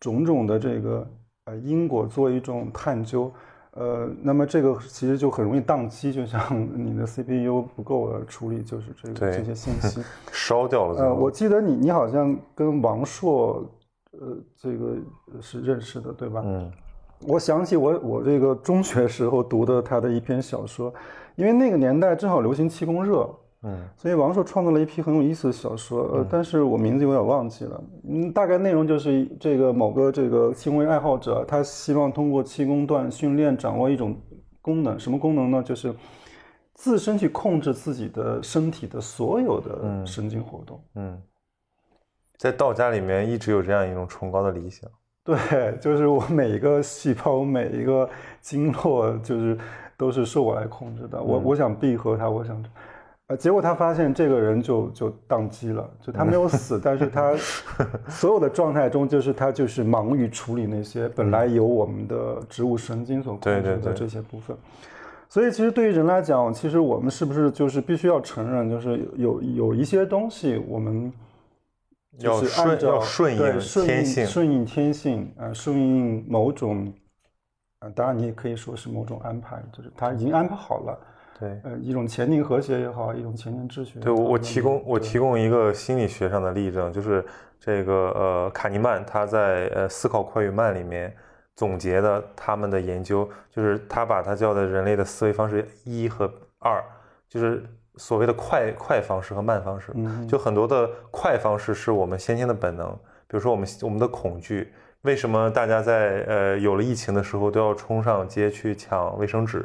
种种的这个呃因果做一种探究。呃，那么这个其实就很容易宕机，就像 你的 CPU 不够了处理，就是这个这些信 息烧掉了。呃，我记得你你好像跟王朔，呃，这个是认识的，对吧？嗯，我想起我我这个中学时候读的他的一篇小说，因为那个年代正好流行气功热。嗯，所以王朔创作了一批很有意思的小说，呃，但是我名字有点忘记了。嗯，大概内容就是这个某个这个气功爱好者，他希望通过气功段训练掌握一种功能，什么功能呢？就是自身去控制自己的身体的所有的神经活动。嗯，在道家里面一直有这样一种崇高的理想。对，就是我每一个细胞、每一个经络，就是都是受我来控制的。我我想闭合它，我想。呃，结果他发现这个人就就宕机了，就他没有死，但是他 所有的状态中，就是他就是忙于处理那些本来由我们的植物神经所控制的这些部分。所以，其实对于人来讲，其实我们是不是就是必须要承认，就是有有一些东西，我们就是按照顺应天性，顺应天性啊，顺应某种啊，当然你也可以说是某种安排，就是他已经安排好了。对，呃，一种前进和谐也好，一种前进秩序。对我我提供我提供一个心理学上的例证，就是这个呃卡尼曼他在呃《思考快与慢》里面总结的他们的研究，就是他把他叫的人类的思维方式一和二，就是所谓的快快方式和慢方式。就很多的快方式是我们先天的本能，比如说我们我们的恐惧。为什么大家在呃有了疫情的时候都要冲上街去抢卫生纸，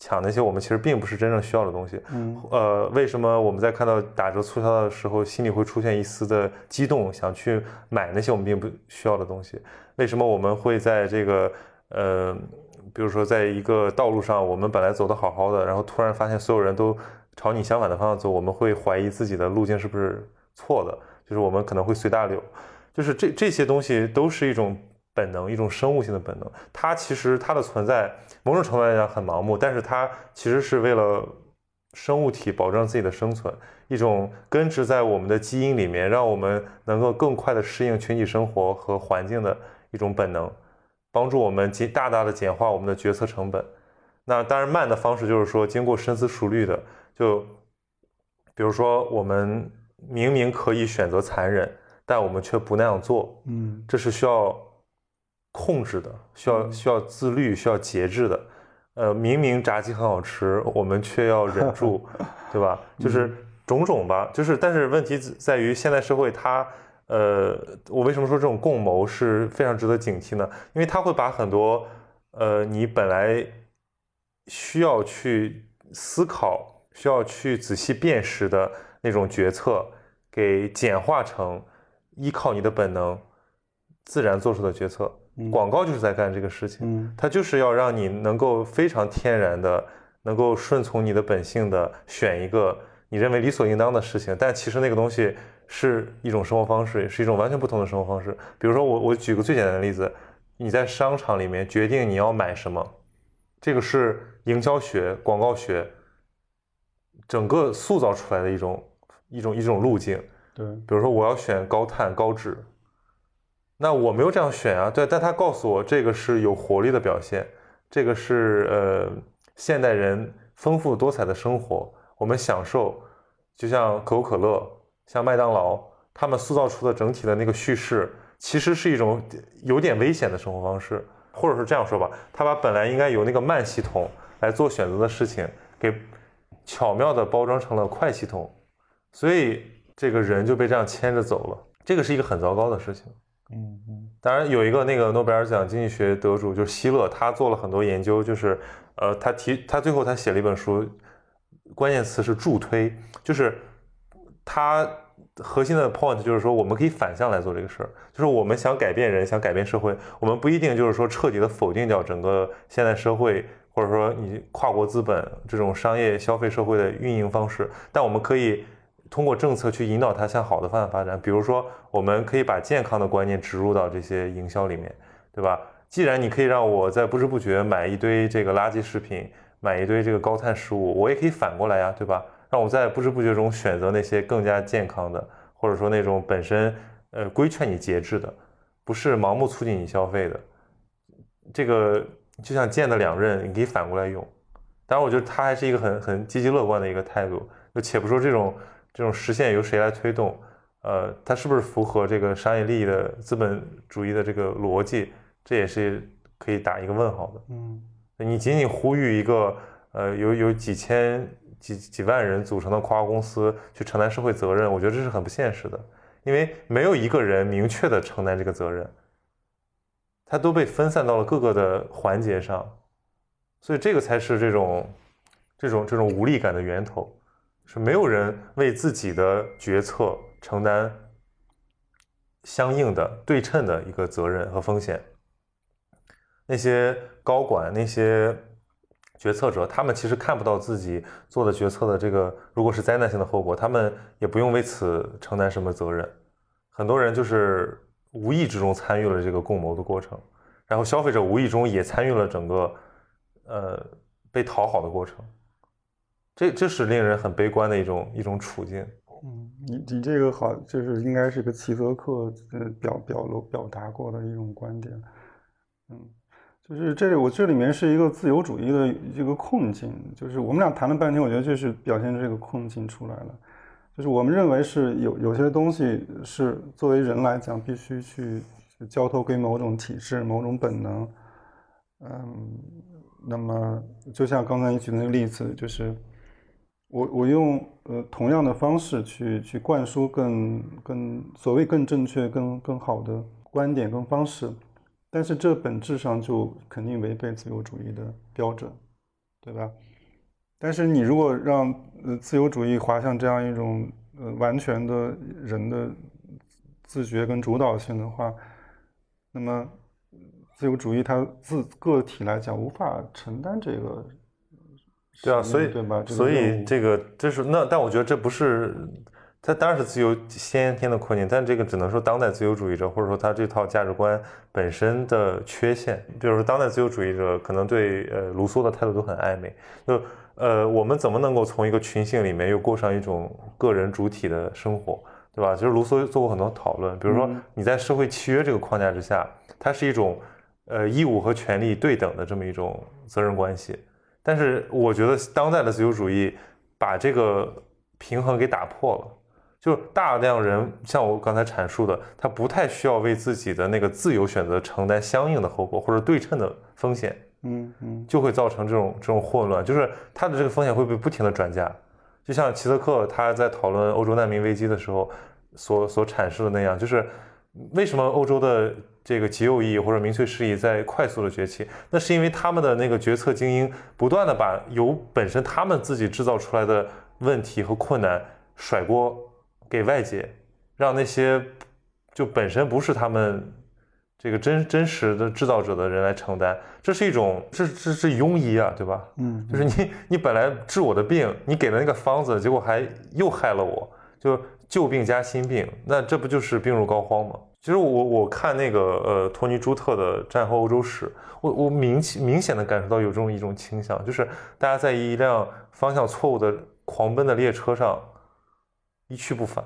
抢那些我们其实并不是真正需要的东西？嗯，呃，为什么我们在看到打折促销的时候心里会出现一丝的激动，想去买那些我们并不需要的东西？为什么我们会在这个呃，比如说在一个道路上，我们本来走的好好的，然后突然发现所有人都朝你相反的方向走，我们会怀疑自己的路径是不是错的？就是我们可能会随大流。就是这这些东西都是一种本能，一种生物性的本能。它其实它的存在，某种程度来讲很盲目，但是它其实是为了生物体保证自己的生存，一种根植在我们的基因里面，让我们能够更快的适应群体生活和环境的一种本能，帮助我们减大大的简化我们的决策成本。那当然慢的方式就是说经过深思熟虑的，就比如说我们明明可以选择残忍。但我们却不那样做，嗯，这是需要控制的，需要需要自律，需要节制的。呃，明明炸鸡很好吃，我们却要忍住，对吧？就是种种吧。就是，但是问题在于现代社会，它，呃，我为什么说这种共谋是非常值得警惕呢？因为它会把很多，呃，你本来需要去思考、需要去仔细辨识的那种决策，给简化成。依靠你的本能，自然做出的决策。广告就是在干这个事情，它就是要让你能够非常天然的，能够顺从你的本性的选一个你认为理所应当的事情。但其实那个东西是一种生活方式，是一种完全不同的生活方式。比如说，我我举个最简单的例子，你在商场里面决定你要买什么，这个是营销学、广告学整个塑造出来的一种一种一种路径。对，比如说我要选高碳高脂，那我没有这样选啊。对，但他告诉我这个是有活力的表现，这个是呃现代人丰富多彩的生活，我们享受，就像可口可乐、像麦当劳，他们塑造出的整体的那个叙事，其实是一种有点危险的生活方式，或者是这样说吧，他把本来应该由那个慢系统来做选择的事情，给巧妙的包装成了快系统，所以。这个人就被这样牵着走了，这个是一个很糟糕的事情。嗯嗯，当然有一个那个诺贝尔奖经济学得主就是希勒，他做了很多研究，就是呃，他提他最后他写了一本书，关键词是助推，就是他核心的 point 就是说我们可以反向来做这个事儿，就是我们想改变人，想改变社会，我们不一定就是说彻底的否定掉整个现代社会，或者说你跨国资本这种商业消费社会的运营方式，但我们可以。通过政策去引导它向好的方向发展，比如说，我们可以把健康的观念植入到这些营销里面，对吧？既然你可以让我在不知不觉买一堆这个垃圾食品，买一堆这个高碳食物，我也可以反过来呀，对吧？让我在不知不觉中选择那些更加健康的，或者说那种本身呃规劝你节制的，不是盲目促进你消费的。这个就像剑的两刃，你可以反过来用。当然，我觉得他还是一个很很积极乐观的一个态度。就且不说这种。这种实现由谁来推动？呃，它是不是符合这个商业利益的资本主义的这个逻辑？这也是可以打一个问号的。嗯，你仅仅呼吁一个呃有有几千几几万人组成的跨国公司去承担社会责任，我觉得这是很不现实的，因为没有一个人明确的承担这个责任，他都被分散到了各个的环节上，所以这个才是这种这种这种无力感的源头。是没有人为自己的决策承担相应的对称的一个责任和风险。那些高管、那些决策者，他们其实看不到自己做的决策的这个，如果是灾难性的后果，他们也不用为此承担什么责任。很多人就是无意之中参与了这个共谋的过程，然后消费者无意中也参与了整个呃被讨好的过程。这这是令人很悲观的一种一种处境。嗯，你你这个好，就是应该是个齐泽克呃表表露表达过的一种观点。嗯，就是这里我这里面是一个自由主义的一个困境，就是我们俩谈了半天，我觉得就是表现这个困境出来了。就是我们认为是有有些东西是作为人来讲必须去交托给某种体制、某种本能。嗯，那么就像刚才你举的那个例子，就是我我用呃同样的方式去去灌输更更所谓更正确、更更好的观点跟方式，但是这本质上就肯定违背自由主义的标准，对吧？但是你如果让呃自由主义滑向这样一种呃完全的人的自觉跟主导性的话，那么自由主义它自个体来讲无法承担这个，对啊，所以对吧？所以这个这是那，但我觉得这不是，它当然是自由先天的困境，但这个只能说当代自由主义者或者说他这套价值观本身的缺陷。比如说当代自由主义者可能对呃卢梭的态度都很暧昧，就。呃，我们怎么能够从一个群性里面又过上一种个人主体的生活，对吧？其实卢梭做过很多讨论，比如说你在社会契约这个框架之下，它是一种呃义务和权利对等的这么一种责任关系。但是我觉得当代的自由主义把这个平衡给打破了，就大量人像我刚才阐述的，他不太需要为自己的那个自由选择承担相应的后果或者对称的风险。嗯嗯，就会造成这种这种混乱，就是它的这个风险会被不停的转嫁，就像齐泽克他在讨论欧洲难民危机的时候所所阐释的那样，就是为什么欧洲的这个极右翼或者民粹势力在快速的崛起，那是因为他们的那个决策精英不断的把由本身他们自己制造出来的问题和困难甩锅给外界，让那些就本身不是他们。这个真真实的制造者的人来承担，这是一种，这这是庸医啊，对吧？嗯，就是你你本来治我的病，你给了那个方子，结果还又害了我，就旧病加新病，那这不就是病入膏肓吗？其实我我看那个呃托尼朱特的战后欧洲史，我我明明显的感受到有这种一种倾向，就是大家在一辆方向错误的狂奔的列车上一去不返。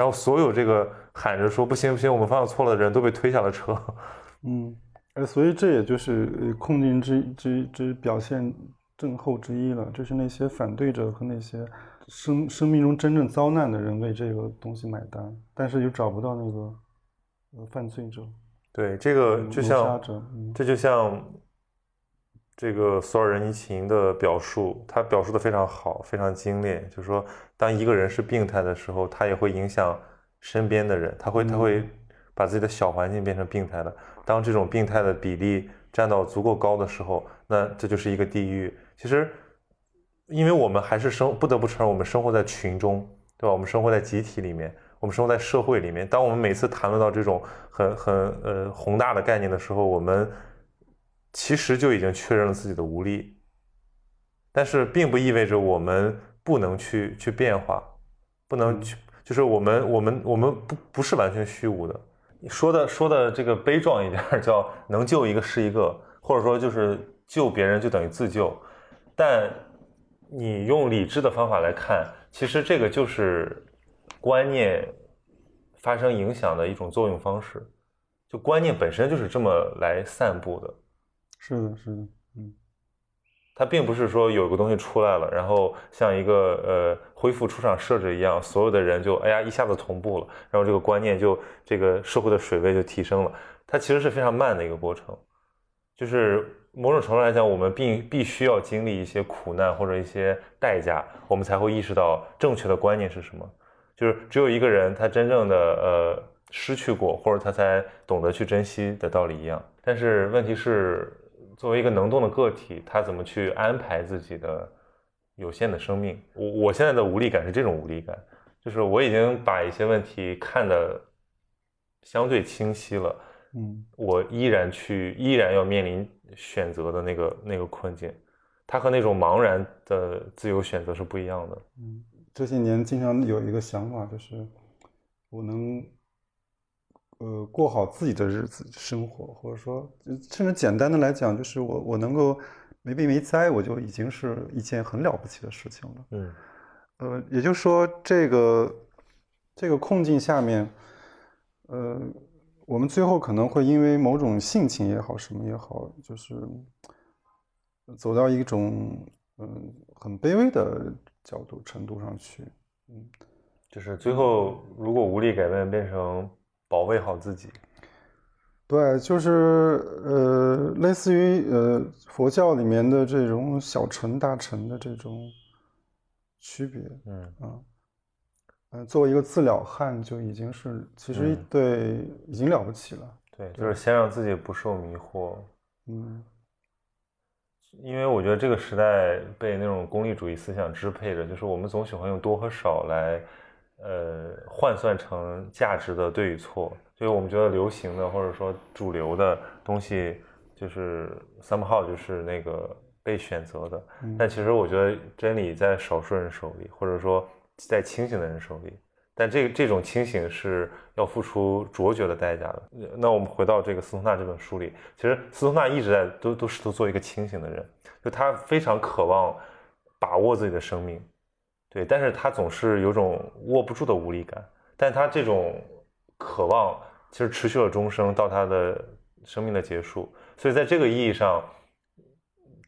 然后所有这个喊着说不行不行，我们方向错了的人都被推下了车。嗯，哎，所以这也就是困境之之之表现症候之一了，就是那些反对者和那些生生命中真正遭难的人为这个东西买单，但是又找不到那个呃犯罪者。对，这个就像这就像这个索尔仁尼琴的表述，他表述的非常好，非常精炼，就是说。当一个人是病态的时候，他也会影响身边的人，他会他会把自己的小环境变成病态的。当这种病态的比例占到足够高的时候，那这就是一个地狱。其实，因为我们还是生不得不承认，我们生活在群中，对吧？我们生活在集体里面，我们生活在社会里面。当我们每次谈论到这种很很呃宏大的概念的时候，我们其实就已经确认了自己的无力，但是并不意味着我们。不能去去变化，不能去，就是我们我们我们不不是完全虚无的。说的说的这个悲壮一点，叫能救一个是一个，或者说就是救别人就等于自救。但你用理智的方法来看，其实这个就是观念发生影响的一种作用方式。就观念本身就是这么来散布的。是的，是的，嗯。它并不是说有个东西出来了，然后像一个呃恢复出厂设置一样，所有的人就哎呀一下子同步了，然后这个观念就这个社会的水位就提升了。它其实是非常慢的一个过程，就是某种程度来讲，我们必必须要经历一些苦难或者一些代价，我们才会意识到正确的观念是什么。就是只有一个人他真正的呃失去过，或者他才懂得去珍惜的道理一样。但是问题是。作为一个能动的个体，他怎么去安排自己的有限的生命？我我现在的无力感是这种无力感，就是我已经把一些问题看得相对清晰了，嗯，我依然去依然要面临选择的那个那个困境，它和那种茫然的自由选择是不一样的。嗯，这些年经常有一个想法，就是我能。呃，过好自己的日子生活，或者说，甚至简单的来讲，就是我我能够没病没灾，我就已经是一件很了不起的事情了。嗯，呃，也就是说，这个这个困境下面，呃，我们最后可能会因为某种性情也好，什么也好，就是走到一种嗯很卑微的角度程度上去，嗯，就是最后如果无力改变，变成保卫好自己。对，就是呃，类似于呃佛教里面的这种小乘大乘的这种区别，嗯啊，嗯，作为一个自了汉就已经是其实对已经了不起了。对，就是先让自己不受迷惑。嗯，因为我觉得这个时代被那种功利主义思想支配着，就是我们总喜欢用多和少来呃换算成价值的对与错。所以我们觉得流行的或者说主流的东西，就是 somehow 就是那个被选择的。但其实我觉得真理在少数人手里，或者说在清醒的人手里。但这这种清醒是要付出卓绝的代价的。那我们回到这个斯通纳这本书里，其实斯通纳一直在都都试图做一个清醒的人，就他非常渴望把握自己的生命，对，但是他总是有种握不住的无力感。但他这种渴望。其实持续了终生，到他的生命的结束。所以在这个意义上，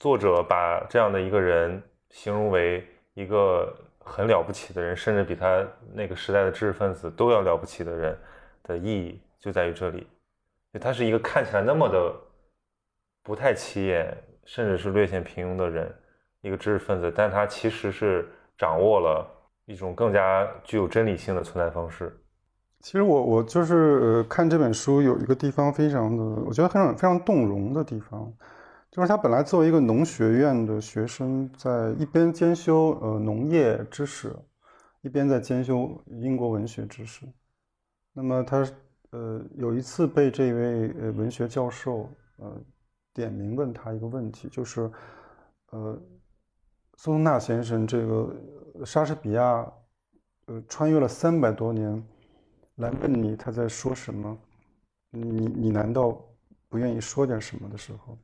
作者把这样的一个人形容为一个很了不起的人，甚至比他那个时代的知识分子都要了不起的人的意义就在于这里。他是一个看起来那么的不太起眼，甚至是略显平庸的人，一个知识分子，但他其实是掌握了一种更加具有真理性的存在方式。其实我我就是呃看这本书有一个地方非常的，我觉得非常非常动容的地方，就是他本来作为一个农学院的学生，在一边兼修呃农业知识，一边在兼修英国文学知识。那么他呃有一次被这位呃文学教授呃点名问他一个问题，就是呃苏东纳先生这个莎士比亚呃穿越了三百多年。来问你他在说什么，你你难道不愿意说点什么的时候，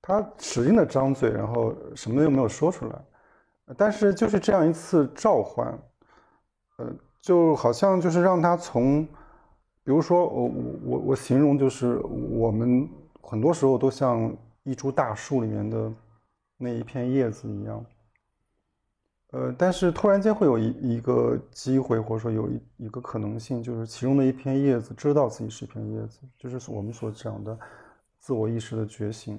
他使劲的张嘴，然后什么又没有说出来，但是就是这样一次召唤，呃，就好像就是让他从，比如说我我我我形容就是我们很多时候都像一株大树里面的那一片叶子一样。呃，但是突然间会有一一个机会，或者说有一一个可能性，就是其中的一片叶子知道自己是一片叶子，就是我们所讲的自我意识的觉醒。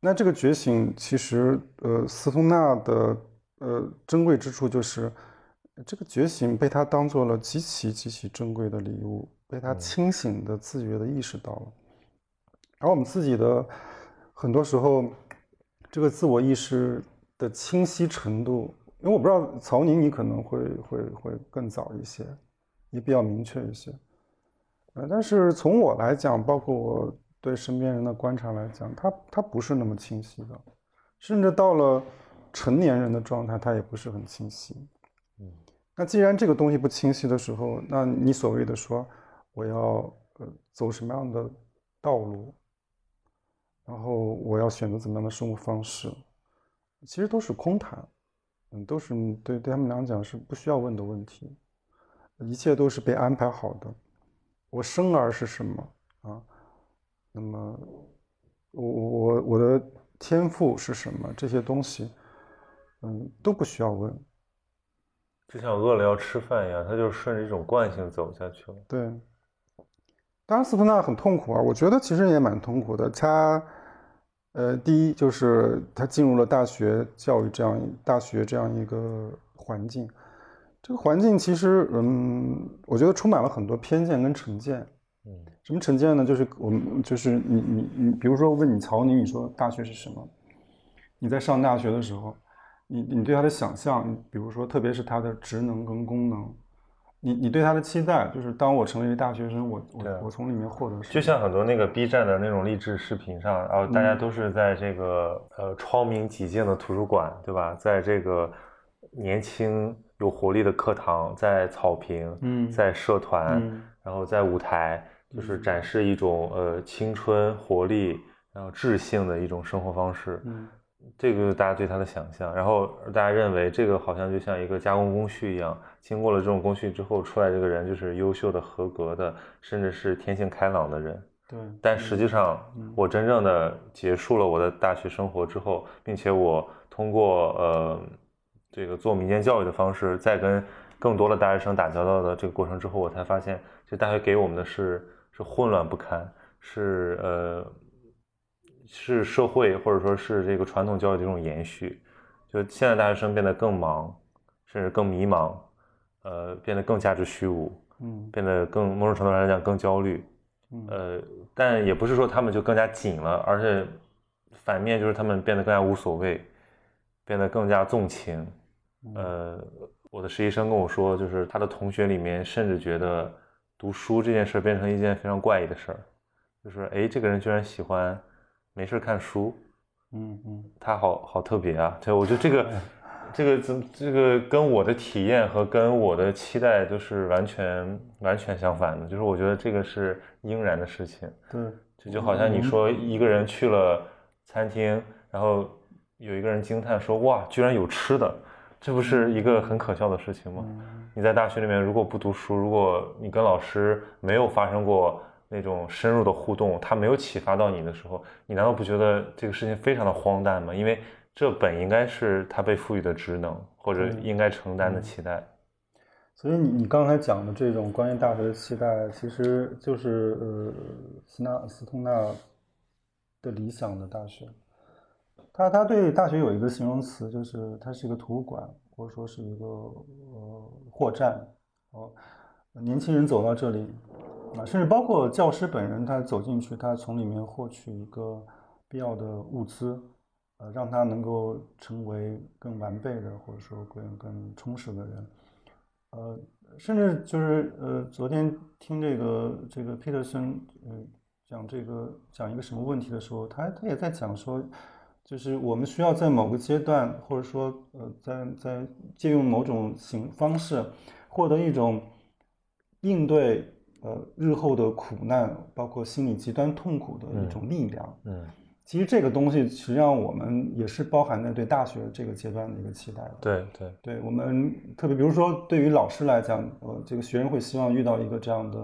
那这个觉醒，其实呃，斯通纳的呃珍贵之处就是，这个觉醒被他当做了极其极其珍贵的礼物，被他清醒的自觉的意识到了。而我们自己的很多时候，这个自我意识。的清晰程度，因为我不知道曹宁，你可能会会会更早一些，也比较明确一些。呃，但是从我来讲，包括我对身边人的观察来讲，他他不是那么清晰的，甚至到了成年人的状态，他也不是很清晰。嗯，那既然这个东西不清晰的时候，那你所谓的说我要呃走什么样的道路，然后我要选择怎么样的生活方式？其实都是空谈，嗯，都是对对他们来讲是不需要问的问题，一切都是被安排好的。我生而是什么啊？那么我我我的天赋是什么？这些东西，嗯，都不需要问。就像饿了要吃饭一样，他就顺着一种惯性走下去了。对，当然斯图纳很痛苦啊，我觉得其实也蛮痛苦的。他。呃，第一就是他进入了大学教育这样大学这样一个环境，这个环境其实，嗯，我觉得充满了很多偏见跟成见。嗯，什么成见呢？就是我们就是你你你，比如说问你曹宁，你说大学是什么？你在上大学的时候，你你对他的想象，比如说特别是他的职能跟功能。你你对他的期待就是，当我成为一个大学生，我我我从里面获得什么？就像很多那个 B 站的那种励志视频上，然后大家都是在这个呃窗明几净的图书馆，对吧？在这个年轻有活力的课堂，在草坪，嗯，在社团，然后在舞台，就是展示一种呃青春活力，然后智性的一种生活方式。嗯，这个大家对他的想象，然后大家认为这个好像就像一个加工工序一样，经过了这种工序之后出来这个人就是优秀的、合格的，甚至是天性开朗的人。对，但实际上，我真正的结束了我的大学生活之后，并且我通过呃这个做民间教育的方式，再跟更多的大学生打交道的这个过程之后，我才发现，这大学给我们的是是混乱不堪，是呃。是社会或者说是这个传统教育的一种延续，就现在大学生变得更忙，甚至更迷茫，呃，变得更价值虚无，嗯，变得更某种程度上来讲更焦虑，呃，但也不是说他们就更加紧了，而且反面就是他们变得更加无所谓，变得更加纵情，呃，我的实习生跟我说，就是他的同学里面甚至觉得读书这件事变成一件非常怪异的事儿，就是哎，这个人居然喜欢。没事看书，嗯嗯，他好好特别啊！对，我觉得这个，这个怎这个跟我的体验和跟我的期待都是完全完全相反的。就是我觉得这个是应然的事情。对，就就好像你说一个人去了餐厅，然后有一个人惊叹说：“哇，居然有吃的！”这不是一个很可笑的事情吗？你在大学里面如果不读书，如果你跟老师没有发生过。那种深入的互动，他没有启发到你的时候，你难道不觉得这个事情非常的荒诞吗？因为这本应该是他被赋予的职能，或者应该承担的期待。所以你你刚才讲的这种关于大学的期待，其实就是呃斯纳斯通纳的理想的大学。他他对大学有一个形容词，就是它是一个图书馆，或者说是一个呃货站。哦，年轻人走到这里。啊，甚至包括教师本人，他走进去，他从里面获取一个必要的物资，呃，让他能够成为更完备的，或者说更更充实的人。呃，甚至就是呃，昨天听这个这个 Peterson 嗯讲这个讲一个什么问题的时候，他他也在讲说，就是我们需要在某个阶段，或者说呃，在在借用某种形方式，获得一种应对。呃，日后的苦难，包括心理极端痛苦的一种力量。嗯，其实这个东西实际上我们也是包含在对大学这个阶段的一个期待的。对对对，我们特别比如说对于老师来讲，呃，这个学生会希望遇到一个这样的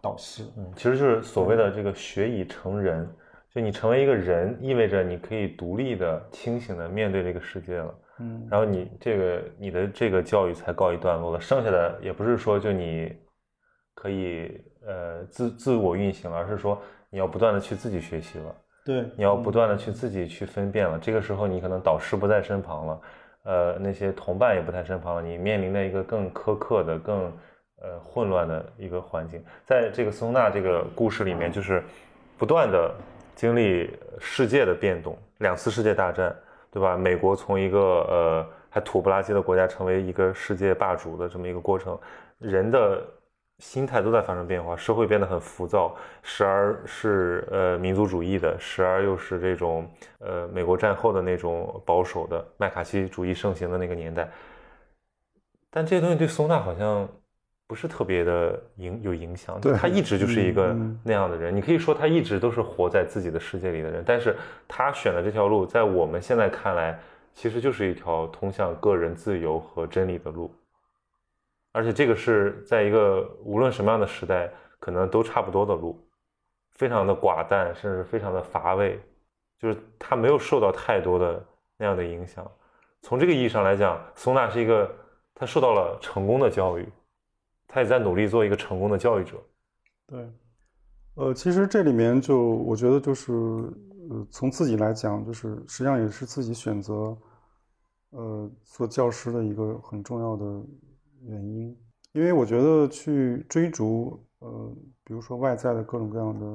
导师。嗯，其实就是所谓的这个学以成人，就你成为一个人，意味着你可以独立的、清醒的面对这个世界了。嗯，然后你这个你的这个教育才告一段落了，剩下的也不是说就你。可以呃自自我运行，而是说你要不断的去自己学习了，对，你要不断的去自己去分辨了。这个时候你可能导师不在身旁了，呃，那些同伴也不在身旁了，你面临的一个更苛刻的、更呃混乱的一个环境。在这个松纳这个故事里面，就是不断的经历世界的变动，两次世界大战，对吧？美国从一个呃还土不拉几的国家成为一个世界霸主的这么一个过程，人的。心态都在发生变化，社会变得很浮躁，时而是呃民族主义的，时而又是这种呃美国战后的那种保守的麦卡锡主义盛行的那个年代。但这些东西对松纳好像不是特别的影有影响，他一直就是一个那样的人。你可以说他一直都是活在自己的世界里的人，但是他选的这条路，在我们现在看来，其实就是一条通向个人自由和真理的路。而且这个是在一个无论什么样的时代，可能都差不多的路，非常的寡淡，甚至非常的乏味，就是他没有受到太多的那样的影响。从这个意义上来讲，松纳是一个他受到了成功的教育，他也在努力做一个成功的教育者。对，呃，其实这里面就我觉得就是，呃，从自己来讲，就是实际上也是自己选择，呃，做教师的一个很重要的。原因，因为我觉得去追逐，呃，比如说外在的各种各样的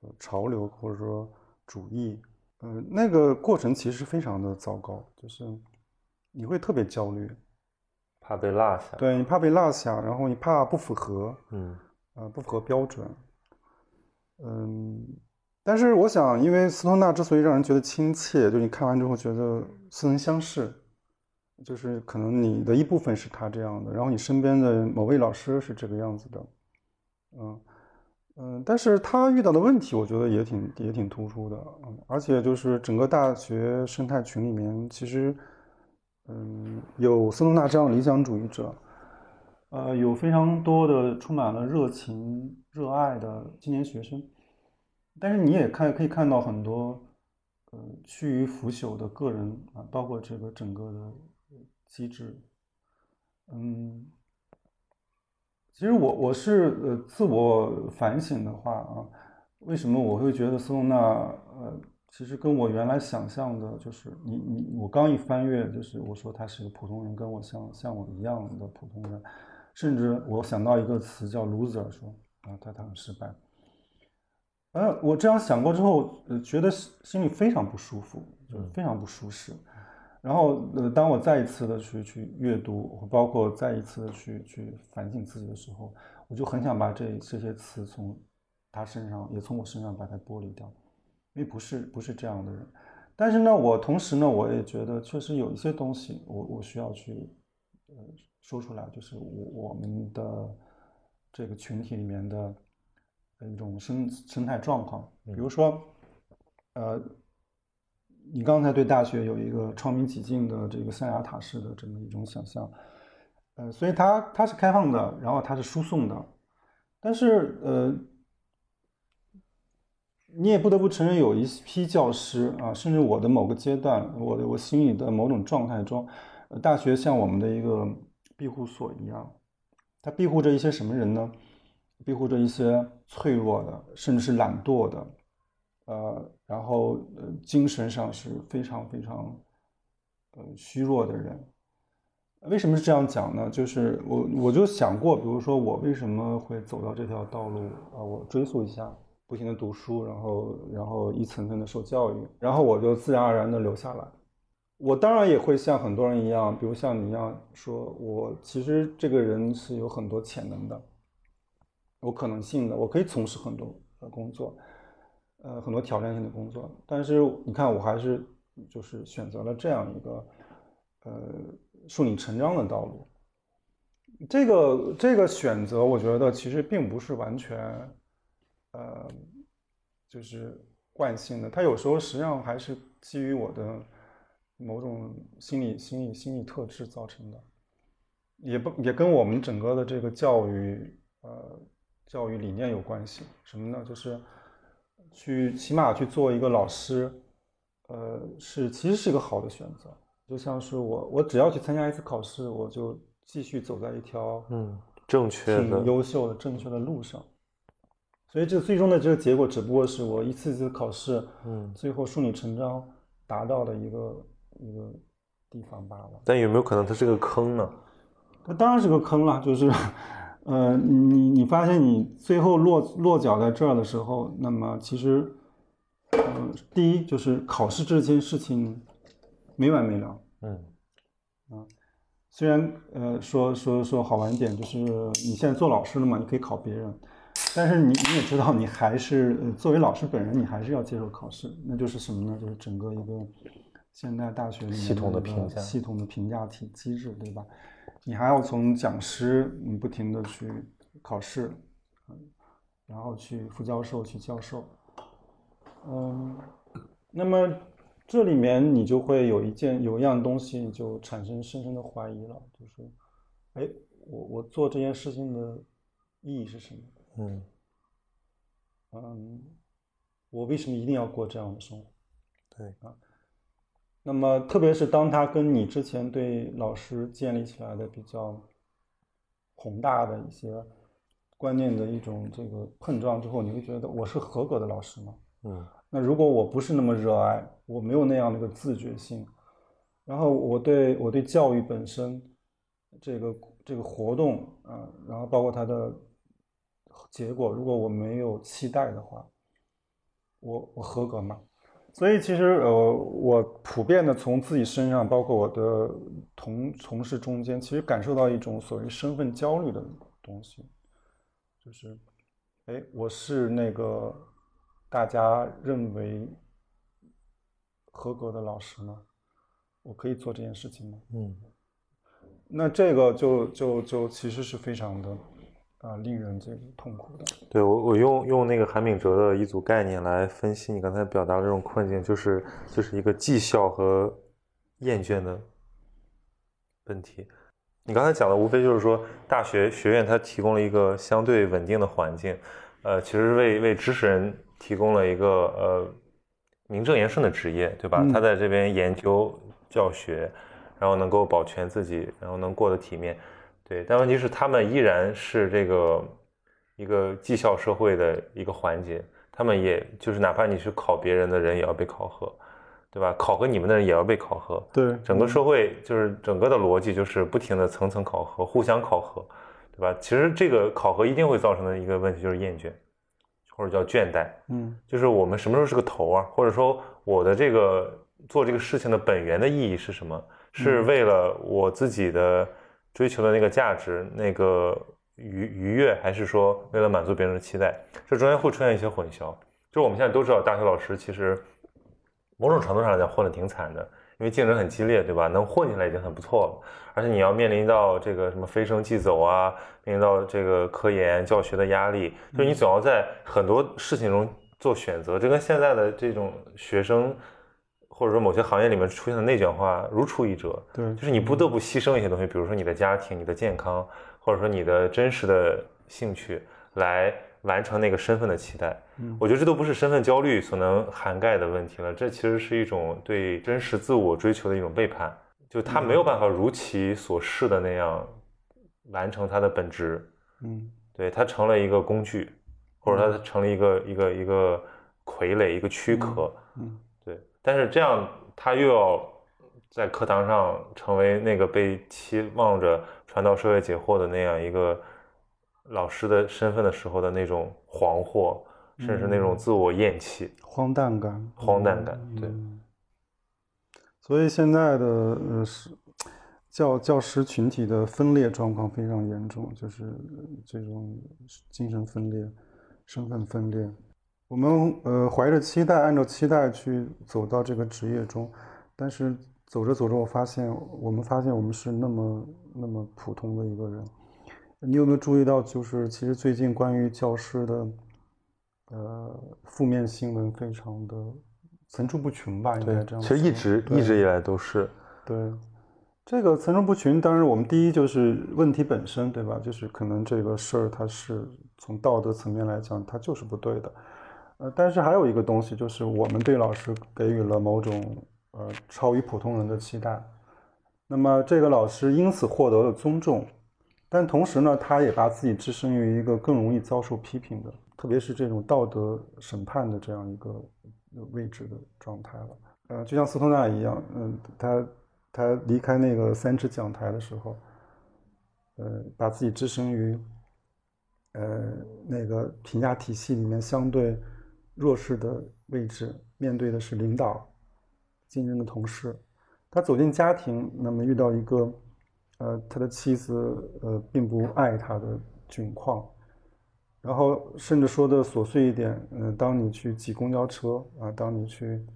呃潮流或者说主义，呃，那个过程其实非常的糟糕，就是你会特别焦虑，怕被落下，对你怕被落下，然后你怕不符合，嗯，呃，不符合标准，嗯，但是我想，因为斯通纳之所以让人觉得亲切，就你看完之后觉得似曾相识。就是可能你的一部分是他这样的，然后你身边的某位老师是这个样子的，嗯，嗯，但是他遇到的问题，我觉得也挺也挺突出的，嗯，而且就是整个大学生态群里面，其实，嗯，有斯通纳这样理想主义者，呃，有非常多的充满了热情、热爱的青年学生，但是你也看可以看到很多，呃，趋于腐朽的个人啊，包括这个整个的机制，嗯。其实我我是呃自我反省的话啊，为什么我会觉得斯通纳呃其实跟我原来想象的，就是你你我刚一翻阅，就是我说他是个普通人，跟我像像我一样的普通人，甚至我想到一个词叫 loser，说啊他他很失败，呃我这样想过之后，呃觉得心里非常不舒服，就是非常不舒适。然后，呃，当我再一次的去去阅读，包括再一次的去去反省自己的时候，我就很想把这这些词从他身上，也从我身上把它剥离掉，因为不是不是这样的人。但是呢，我同时呢，我也觉得确实有一些东西，我我需要去呃说出来，就是我我们的这个群体里面的一种生生态状况，比如说，呃。你刚才对大学有一个窗明几净的这个象牙塔式的这么一种想象，呃，所以它它是开放的，然后它是输送的，但是呃，你也不得不承认，有一批教师啊，甚至我的某个阶段，我的我心里的某种状态中，大学像我们的一个庇护所一样，它庇护着一些什么人呢？庇护着一些脆弱的，甚至是懒惰的。呃，然后呃，精神上是非常非常呃虚弱的人。为什么是这样讲呢？就是我我就想过，比如说我为什么会走到这条道路啊？我追溯一下，不停的读书，然后然后一层层的受教育，然后我就自然而然的留下来。我当然也会像很多人一样，比如像你一样，说我其实这个人是有很多潜能的，有可能性的，我可以从事很多的工作。呃，很多挑战性的工作，但是你看，我还是就是选择了这样一个呃顺理成章的道路。这个这个选择，我觉得其实并不是完全呃就是惯性的，它有时候实际上还是基于我的某种心理心理心理特质造成的，也不也跟我们整个的这个教育呃教育理念有关系。什么呢？就是。去起码去做一个老师，呃，是其实是一个好的选择。就像是我，我只要去参加一次考试，我就继续走在一条嗯正确的、挺优秀的、正确的路上。所以这最终的这个结果，只不过是我一次次考试，嗯，最后顺理成章达到的一个一个地方罢了。但有没有可能它是个坑呢？它当然是个坑了，就是。呃，你你发现你最后落落脚在这儿的时候，那么其实，呃，第一就是考试这件事情没完没了。嗯，啊，虽然呃说说说好玩一点，就是你现在做老师了嘛，你可以考别人，但是你你也知道，你还是作为老师本人，你还是要接受考试。那就是什么呢？就是整个一个现代大学里面系统的评价系统的评价体机制，对吧？你还要从讲师，你，不停的去考试，嗯，然后去副教授去教授，嗯，那么这里面你就会有一件有一样东西就产生深深的怀疑了，就是，哎，我我做这件事情的意义是什么？嗯，嗯，我为什么一定要过这样的生活？对啊。那么，特别是当他跟你之前对老师建立起来的比较宏大的一些观念的一种这个碰撞之后，你会觉得我是合格的老师吗？嗯。那如果我不是那么热爱，我没有那样的一个自觉性，然后我对我对教育本身这个这个活动啊，然后包括它的结果，如果我没有期待的话，我我合格吗？所以其实呃，我普遍的从自己身上，包括我的同同事中间，其实感受到一种所谓身份焦虑的东西，就是，哎，我是那个大家认为合格的老师吗？我可以做这件事情吗？嗯，那这个就就就其实是非常的啊令人这个痛苦的。对我，我用用那个韩炳哲的一组概念来分析你刚才表达的这种困境，就是就是一个绩效和厌倦的问题。你刚才讲的无非就是说，大学学院它提供了一个相对稳定的环境，呃，其实为为知识人提供了一个呃名正言顺的职业，对吧？他在这边研究教学，然后能够保全自己，然后能过得体面，对。但问题是，他们依然是这个一个绩效社会的一个环节，他们也就是哪怕你是考别人的人，也要被考核。对吧？考核你们的人也要被考核。对，整个社会就是整个的逻辑就是不停的层层考核，互相考核，对吧？其实这个考核一定会造成的一个问题就是厌倦，或者叫倦怠。嗯，就是我们什么时候是个头啊？或者说我的这个做这个事情的本源的意义是什么？是为了我自己的追求的那个价值、那个愉愉悦，还是说为了满足别人的期待？这中间会出现一些混淆。就我们现在都知道，大学老师其实。某种程度上来讲，混的挺惨的，因为竞争很激烈，对吧？能混进来已经很不错了。而且你要面临到这个什么飞升即走啊，面临到这个科研教学的压力，就是你总要在很多事情中做选择。这跟现在的这种学生，或者说某些行业里面出现的内卷化如出一辙。对，就是你不得不牺牲一些东西，比如说你的家庭、你的健康，或者说你的真实的兴趣来。完成那个身份的期待，嗯，我觉得这都不是身份焦虑所能涵盖的问题了。这其实是一种对真实自我追求的一种背叛，就他没有办法如其所示的那样完成他的本职，嗯，对他成了一个工具，或者他成了一个一个一个傀儡，一个躯壳，嗯，对。但是这样他又要在课堂上成为那个被期望着传道授业解惑的那样一个。老师的身份的时候的那种惶惑，甚至那种自我厌弃、荒诞感、荒诞感，对。所以现在的呃是教教师群体的分裂状况非常严重，就是这种精神分裂、身份分裂。我们呃怀着期待，按照期待去走到这个职业中，但是走着走着，我发现我们发现我们是那么那么普通的一个人。你有没有注意到，就是其实最近关于教师的，呃，负面新闻非常的层出不穷吧？应该这样。其实一直一直以来都是。对，这个层出不穷，当然我们第一就是问题本身，对吧？就是可能这个事儿它是从道德层面来讲，它就是不对的。呃，但是还有一个东西，就是我们对老师给予了某种呃超于普通人的期待，那么这个老师因此获得了尊重。但同时呢，他也把自己置身于一个更容易遭受批评的，特别是这种道德审判的这样一个位置的状态了。呃，就像斯通纳一样，嗯，他他离开那个三尺讲台的时候，呃，把自己置身于呃那个评价体系里面相对弱势的位置，面对的是领导、竞争的同事。他走进家庭，那么遇到一个。呃，他的妻子呃并不爱他的窘况，然后甚至说的琐碎一点，嗯，当你去挤公交车啊，当你去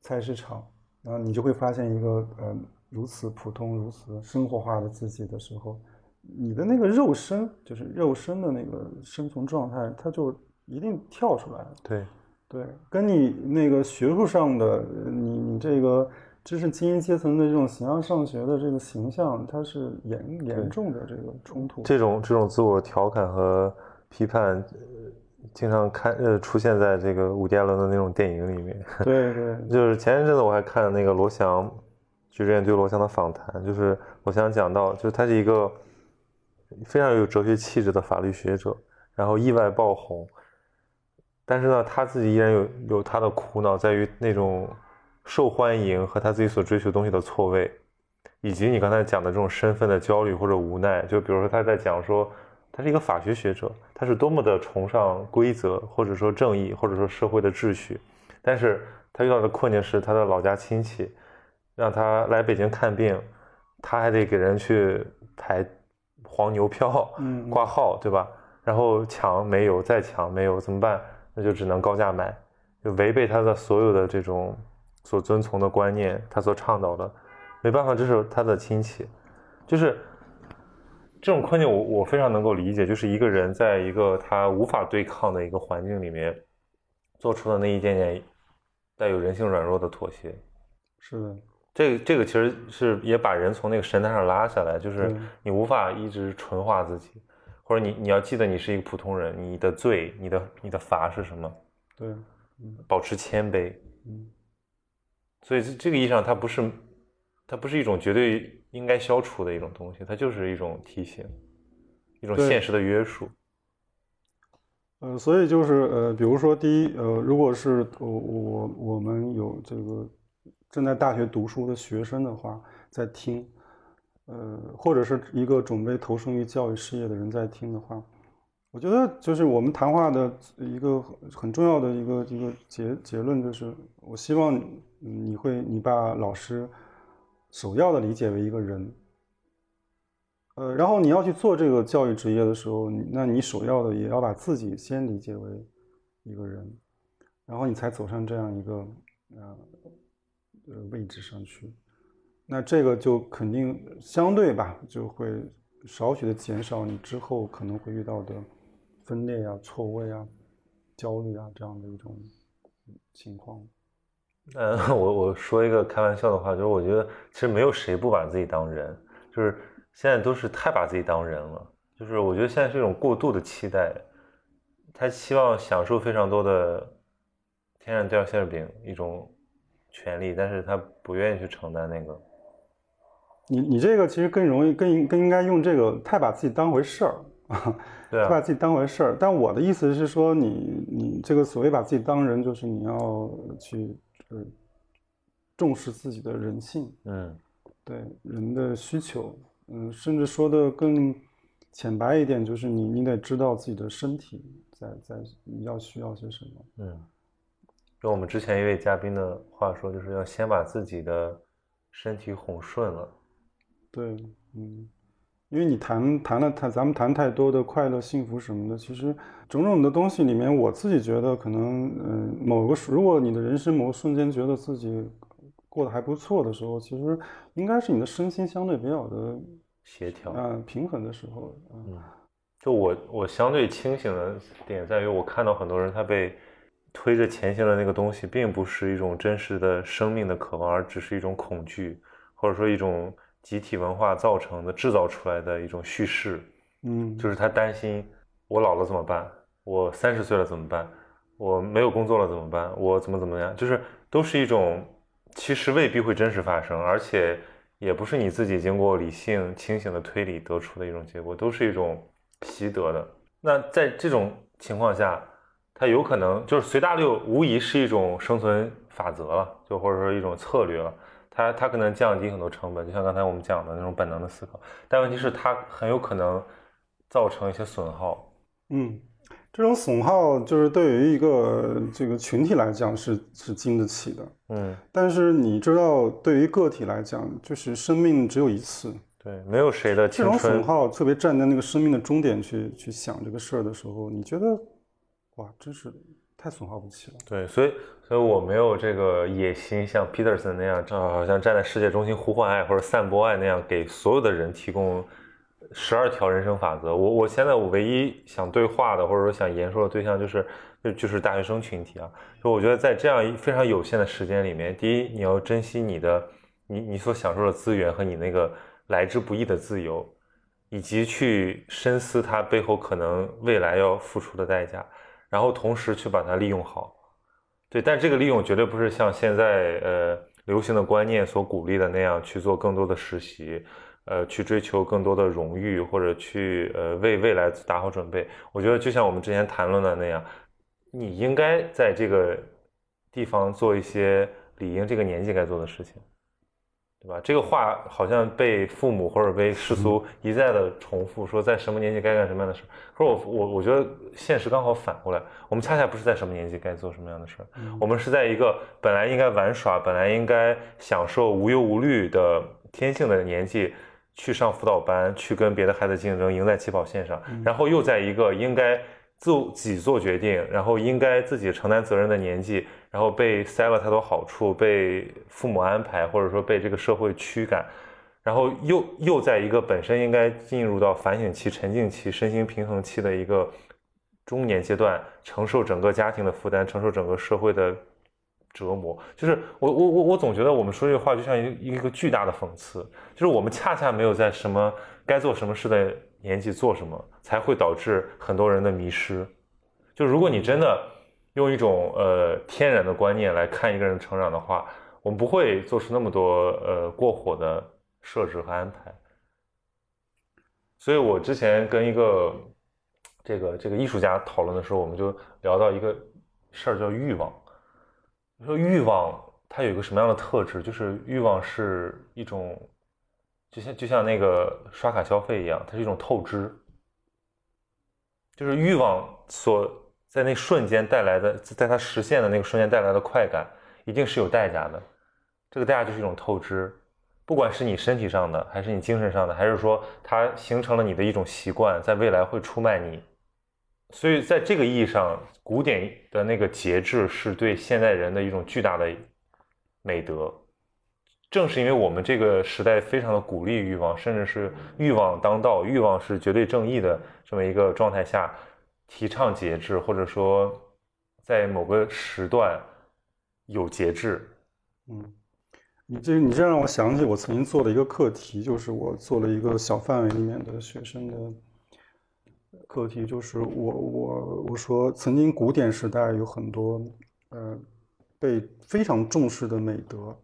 菜市场，然后你就会发现一个呃如此普通、如此生活化的自己的时候，你的那个肉身，就是肉身的那个生存状态，它就一定跳出来。对，对，跟你那个学术上的你你这个。知识精英阶层的这种形象上学的这个形象，它是严严重的这个冲突。这种这种自我调侃和批判，经常看呃出现在这个伍迪艾伦的那种电影里面。对对，就是前一阵子我还看了那个罗翔，徐志远对罗翔的访谈，就是罗翔讲到，就是他是一个非常有哲学气质的法律学者，然后意外爆红，但是呢，他自己依然有有他的苦恼，在于那种。受欢迎和他自己所追求东西的错位，以及你刚才讲的这种身份的焦虑或者无奈，就比如说他在讲说，他是一个法学学者，他是多么的崇尚规则或者说正义或者说社会的秩序，但是他遇到的困境是他的老家亲戚让他来北京看病，他还得给人去排黄牛票，挂号，对吧？然后抢没有，再抢没有，怎么办？那就只能高价买，就违背他的所有的这种。所遵从的观念，他所倡导的，没办法，这是他的亲戚，就是这种困境我我非常能够理解，就是一个人在一个他无法对抗的一个环境里面，做出的那一点点带有人性软弱的妥协。是的，这个这个其实是也把人从那个神坛上拉下来，就是你无法一直纯化自己，或者你你要记得你是一个普通人，你的罪、你的你的罚是什么？对，保持谦卑。嗯，所以这这个意义上，它不是它不是一种绝对应该消除的一种东西，它就是一种提醒，一种现实的约束。呃，所以就是呃，比如说第一，呃，如果是我我我们有这个正在大学读书的学生的话，在听，呃，或者是一个准备投身于教育事业的人在听的话，我觉得就是我们谈话的一个很重要的一个一个结结论就是，我希望你会你把老师首要的理解为一个人，呃，然后你要去做这个教育职业的时候，那你首要的也要把自己先理解为一个人，然后你才走上这样一个呃呃位置上去。那这个就肯定相对吧，就会少许的减少你之后可能会遇到的分裂呀、错位啊、焦虑啊这样的一种情况。嗯，我我说一个开玩笑的话，就是我觉得其实没有谁不把自己当人，就是现在都是太把自己当人了。就是我觉得现在是一种过度的期待，他希望享受非常多的天上掉馅饼一种权利，但是他不愿意去承担那个。你你这个其实更容易更应更应该用这个太把自己当回事儿 啊，太把自己当回事儿。但我的意思是说你，你这个所谓把自己当人，就是你要去呃重视自己的人性，嗯对人的需求，嗯，甚至说的更浅白一点，就是你你得知道自己的身体在在你要需要些什么。嗯，用我们之前一位嘉宾的话说，就是要先把自己的身体哄顺了。对，嗯，因为你谈谈了谈，咱们谈太多的快乐、幸福什么的，其实种种的东西里面，我自己觉得可能，嗯、某个时如果你的人生某个瞬间觉得自己过得还不错的时候，其实应该是你的身心相对比较的，协调啊、平衡的时候，啊、嗯，就我我相对清醒的点在于，我看到很多人他被推着前行的那个东西，并不是一种真实的生命的渴望，而只是一种恐惧，或者说一种集体文化造成的、制造出来的一种叙事。嗯，就是他担心我老了怎么办？我三十岁了怎么办？我没有工作了怎么办？我怎么怎么样？就是都是一种其实未必会真实发生，而且也不是你自己经过理性清醒的推理得出的一种结果，都是一种习得的。那在这种情况下，它有可能就是随大流，无疑是一种生存法则了，就或者说一种策略了。它它可能降低很多成本，就像刚才我们讲的那种本能的思考，但问题是它很有可能造成一些损耗。嗯，这种损耗就是对于一个这个群体来讲是是经得起的，嗯，但是你知道，对于个体来讲，就是生命只有一次，对，没有谁的这种青春损耗，特别站在那个生命的终点去去想这个事儿的时候，你觉得，哇，真是太损耗不起了。对，所以所以我没有这个野心，像 Peterson 那样，正好好像站在世界中心呼唤爱或者散播爱那样，给所有的人提供十二条人生法则。我我现在我唯一想对话的，或者说想言说的对象，就是就就是大学生群体啊。就我觉得在这样一非常有限的时间里面，第一，你要珍惜你的你你所享受的资源和你那个来之不易的自由，以及去深思它背后可能未来要付出的代价。然后同时去把它利用好，对，但这个利用绝对不是像现在呃流行的观念所鼓励的那样去做更多的实习，呃，去追求更多的荣誉或者去呃为未来打好准备。我觉得就像我们之前谈论的那样，你应该在这个地方做一些理应这个年纪该做的事情。对吧？这个话好像被父母或者被世俗一再的重复，说在什么年纪该干什么样的事。可是我我我觉得现实刚好反过来，我们恰恰不是在什么年纪该做什么样的事儿，我们是在一个本来应该玩耍、本来应该享受无忧无虑的天性的年纪，去上辅导班，去跟别的孩子竞争，赢在起跑线上，然后又在一个应该自己做决定，然后应该自己承担责任的年纪。然后被塞了太多好处，被父母安排，或者说被这个社会驱赶，然后又又在一个本身应该进入到反省期、沉静期、身心平衡期的一个中年阶段，承受整个家庭的负担，承受整个社会的折磨。就是我我我我总觉得我们说这个话就像一一个巨大的讽刺，就是我们恰恰没有在什么该做什么事的年纪做什么，才会导致很多人的迷失。就如果你真的用一种呃天然的观念来看一个人成长的话，我们不会做出那么多呃过火的设置和安排。所以我之前跟一个这个这个艺术家讨论的时候，我们就聊到一个事儿叫欲望。说欲望它有一个什么样的特质？就是欲望是一种，就像就像那个刷卡消费一样，它是一种透支。就是欲望所在那瞬间带来的，在它实现的那个瞬间带来的快感，一定是有代价的。这个代价就是一种透支，不管是你身体上的，还是你精神上的，还是说它形成了你的一种习惯，在未来会出卖你。所以在这个意义上，古典的那个节制是对现代人的一种巨大的美德。正是因为我们这个时代非常的鼓励欲望，甚至是欲望当道，欲望是绝对正义的这么一个状态下，提倡节制，或者说在某个时段有节制。嗯，你这你这让我想起我曾经做的一个课题，就是我做了一个小范围里面的学生的课题，就是我我我说曾经古典时代有很多呃被非常重视的美德。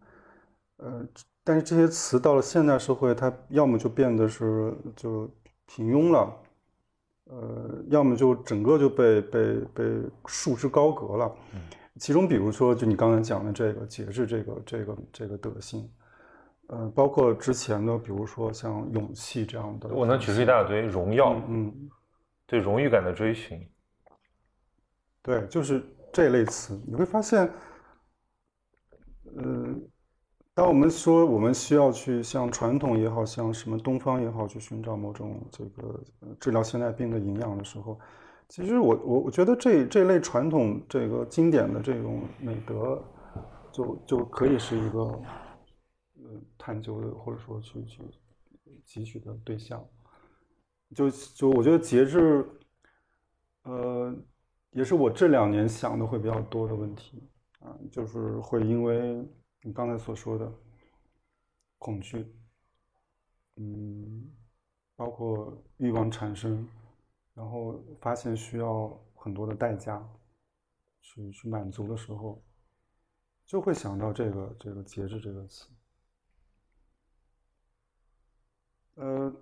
呃，但是这些词到了现代社会，它要么就变得是就平庸了，呃，要么就整个就被被被束之高阁了。其中比如说，就你刚才讲的这个节制，这个这个这个德性，呃，包括之前的，比如说像勇气这样的，我能举出一大堆荣耀，嗯，对荣誉感的追寻，对，就是这类词，你会发现，嗯。当我们说我们需要去像传统也好像什么东方也好去寻找某种这个治疗现代病的营养的时候，其实我我我觉得这这类传统这个经典的这种美德，就就可以是一个呃探究的或者说去去汲取的对象。就就我觉得节制，呃，也是我这两年想的会比较多的问题啊，就是会因为。你刚才所说的恐惧，嗯，包括欲望产生，然后发现需要很多的代价去去满足的时候，就会想到这个这个节制这个词。呃，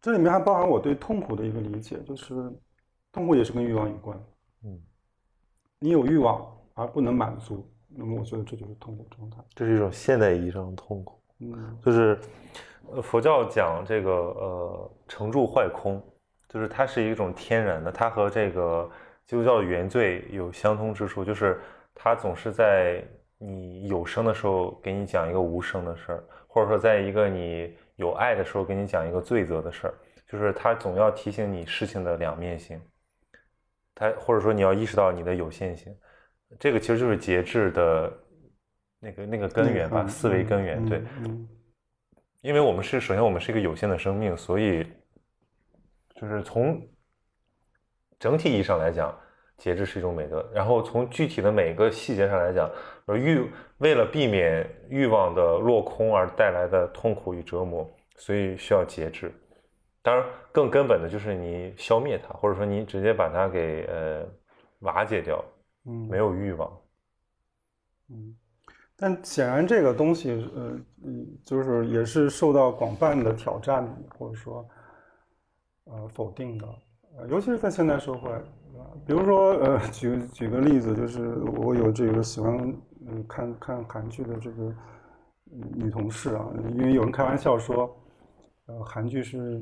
这里面还包含我对痛苦的一个理解，就是痛苦也是跟欲望有关。嗯，你有欲望而不能满足。那么我觉得这就是痛苦状态，这是一种现代意义上的痛苦。嗯，就是，呃，佛教讲这个呃成住坏空，就是它是一种天然的，它和这个基督教的原罪有相通之处，就是它总是在你有生的时候给你讲一个无声的事儿，或者说在一个你有爱的时候给你讲一个罪责的事儿，就是它总要提醒你事情的两面性，它或者说你要意识到你的有限性。这个其实就是节制的那个那个根源吧，思维根源。对，因为我们是首先我们是一个有限的生命，所以就是从整体意义上来讲，节制是一种美德。然后从具体的每个细节上来讲，欲为了避免欲望的落空而带来的痛苦与折磨，所以需要节制。当然，更根本的就是你消灭它，或者说你直接把它给呃瓦解掉。嗯，没有欲望。嗯，但显然这个东西，呃，嗯，就是也是受到广泛的挑战，或者说，呃，否定的。呃，尤其是在现代社会，比如说，呃，举举个例子，就是我有这个喜欢嗯看看韩剧的这个女同事啊，因为有人开玩笑说，呃，韩剧是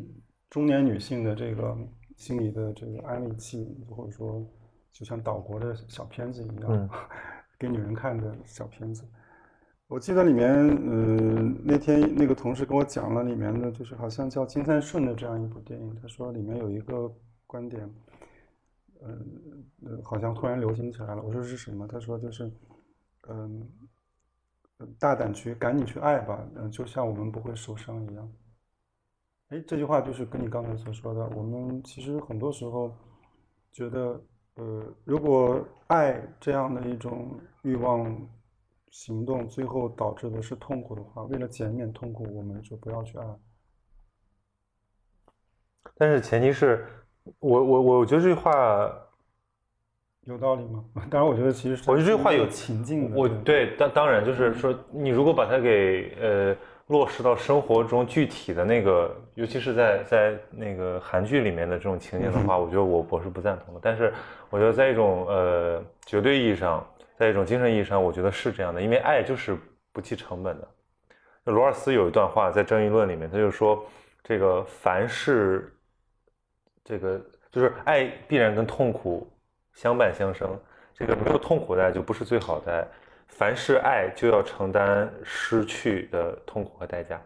中年女性的这个心理的这个安慰剂，或者说。就像岛国的小片子一样，给女人看的小片子。我记得里面，呃，那天那个同事跟我讲了里面的，就是好像叫金三顺的这样一部电影。他说里面有一个观点，呃，好像突然流行起来了。我说是什么？他说就是，嗯，大胆去赶紧去爱吧，嗯，就像我们不会受伤一样。哎，这句话就是跟你刚才所说的，我们其实很多时候觉得，呃，如果爱这样的一种欲望行动，最后导致的是痛苦的话，为了减免痛苦，我们就不要去爱。但是前提是我我 我觉得这句话有道理吗？当然，我觉得其实我觉得这句话有情境的。我对当当然就是说，你如果把它给呃。落实到生活中具体的那个，尤其是在在那个韩剧里面的这种情节的话，我觉得我我是不赞同的。但是我觉得在一种呃绝对意义上，在一种精神意义上，我觉得是这样的，因为爱就是不计成本的。罗尔斯有一段话在《正义论》里面，他就说这个凡是这个就是爱必然跟痛苦相伴相生，这个没有痛苦的爱就不是最好的爱。凡是爱，就要承担失去的痛苦和代价。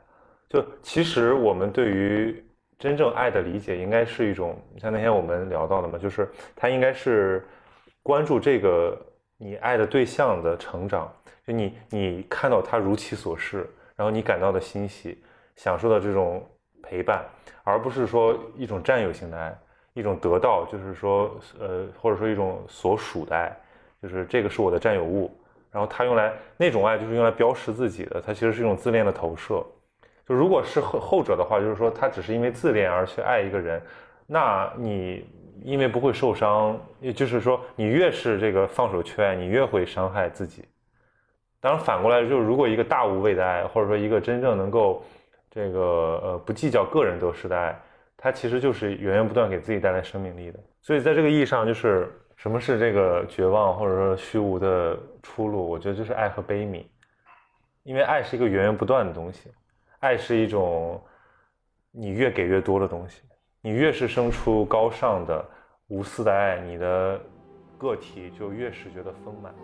就其实我们对于真正爱的理解，应该是一种像那天我们聊到的嘛，就是他应该是关注这个你爱的对象的成长，就你你看到他如其所是，然后你感到的欣喜，享受到这种陪伴，而不是说一种占有性的爱，一种得到，就是说呃或者说一种所属的爱，就是这个是我的占有物。然后他用来那种爱就是用来标识自己的，它其实是一种自恋的投射。就如果是后后者的话，就是说他只是因为自恋而去爱一个人，那你因为不会受伤，也就是说你越是这个放手去爱，你越会伤害自己。当然反过来就是，如果一个大无畏的爱，或者说一个真正能够这个呃不计较个人得失的爱，它其实就是源源不断给自己带来生命力的。所以在这个意义上，就是。什么是这个绝望或者说虚无的出路？我觉得就是爱和悲悯，因为爱是一个源源不断的东西，爱是一种你越给越多的东西，你越是生出高尚的无私的爱，你的个体就越是觉得丰满。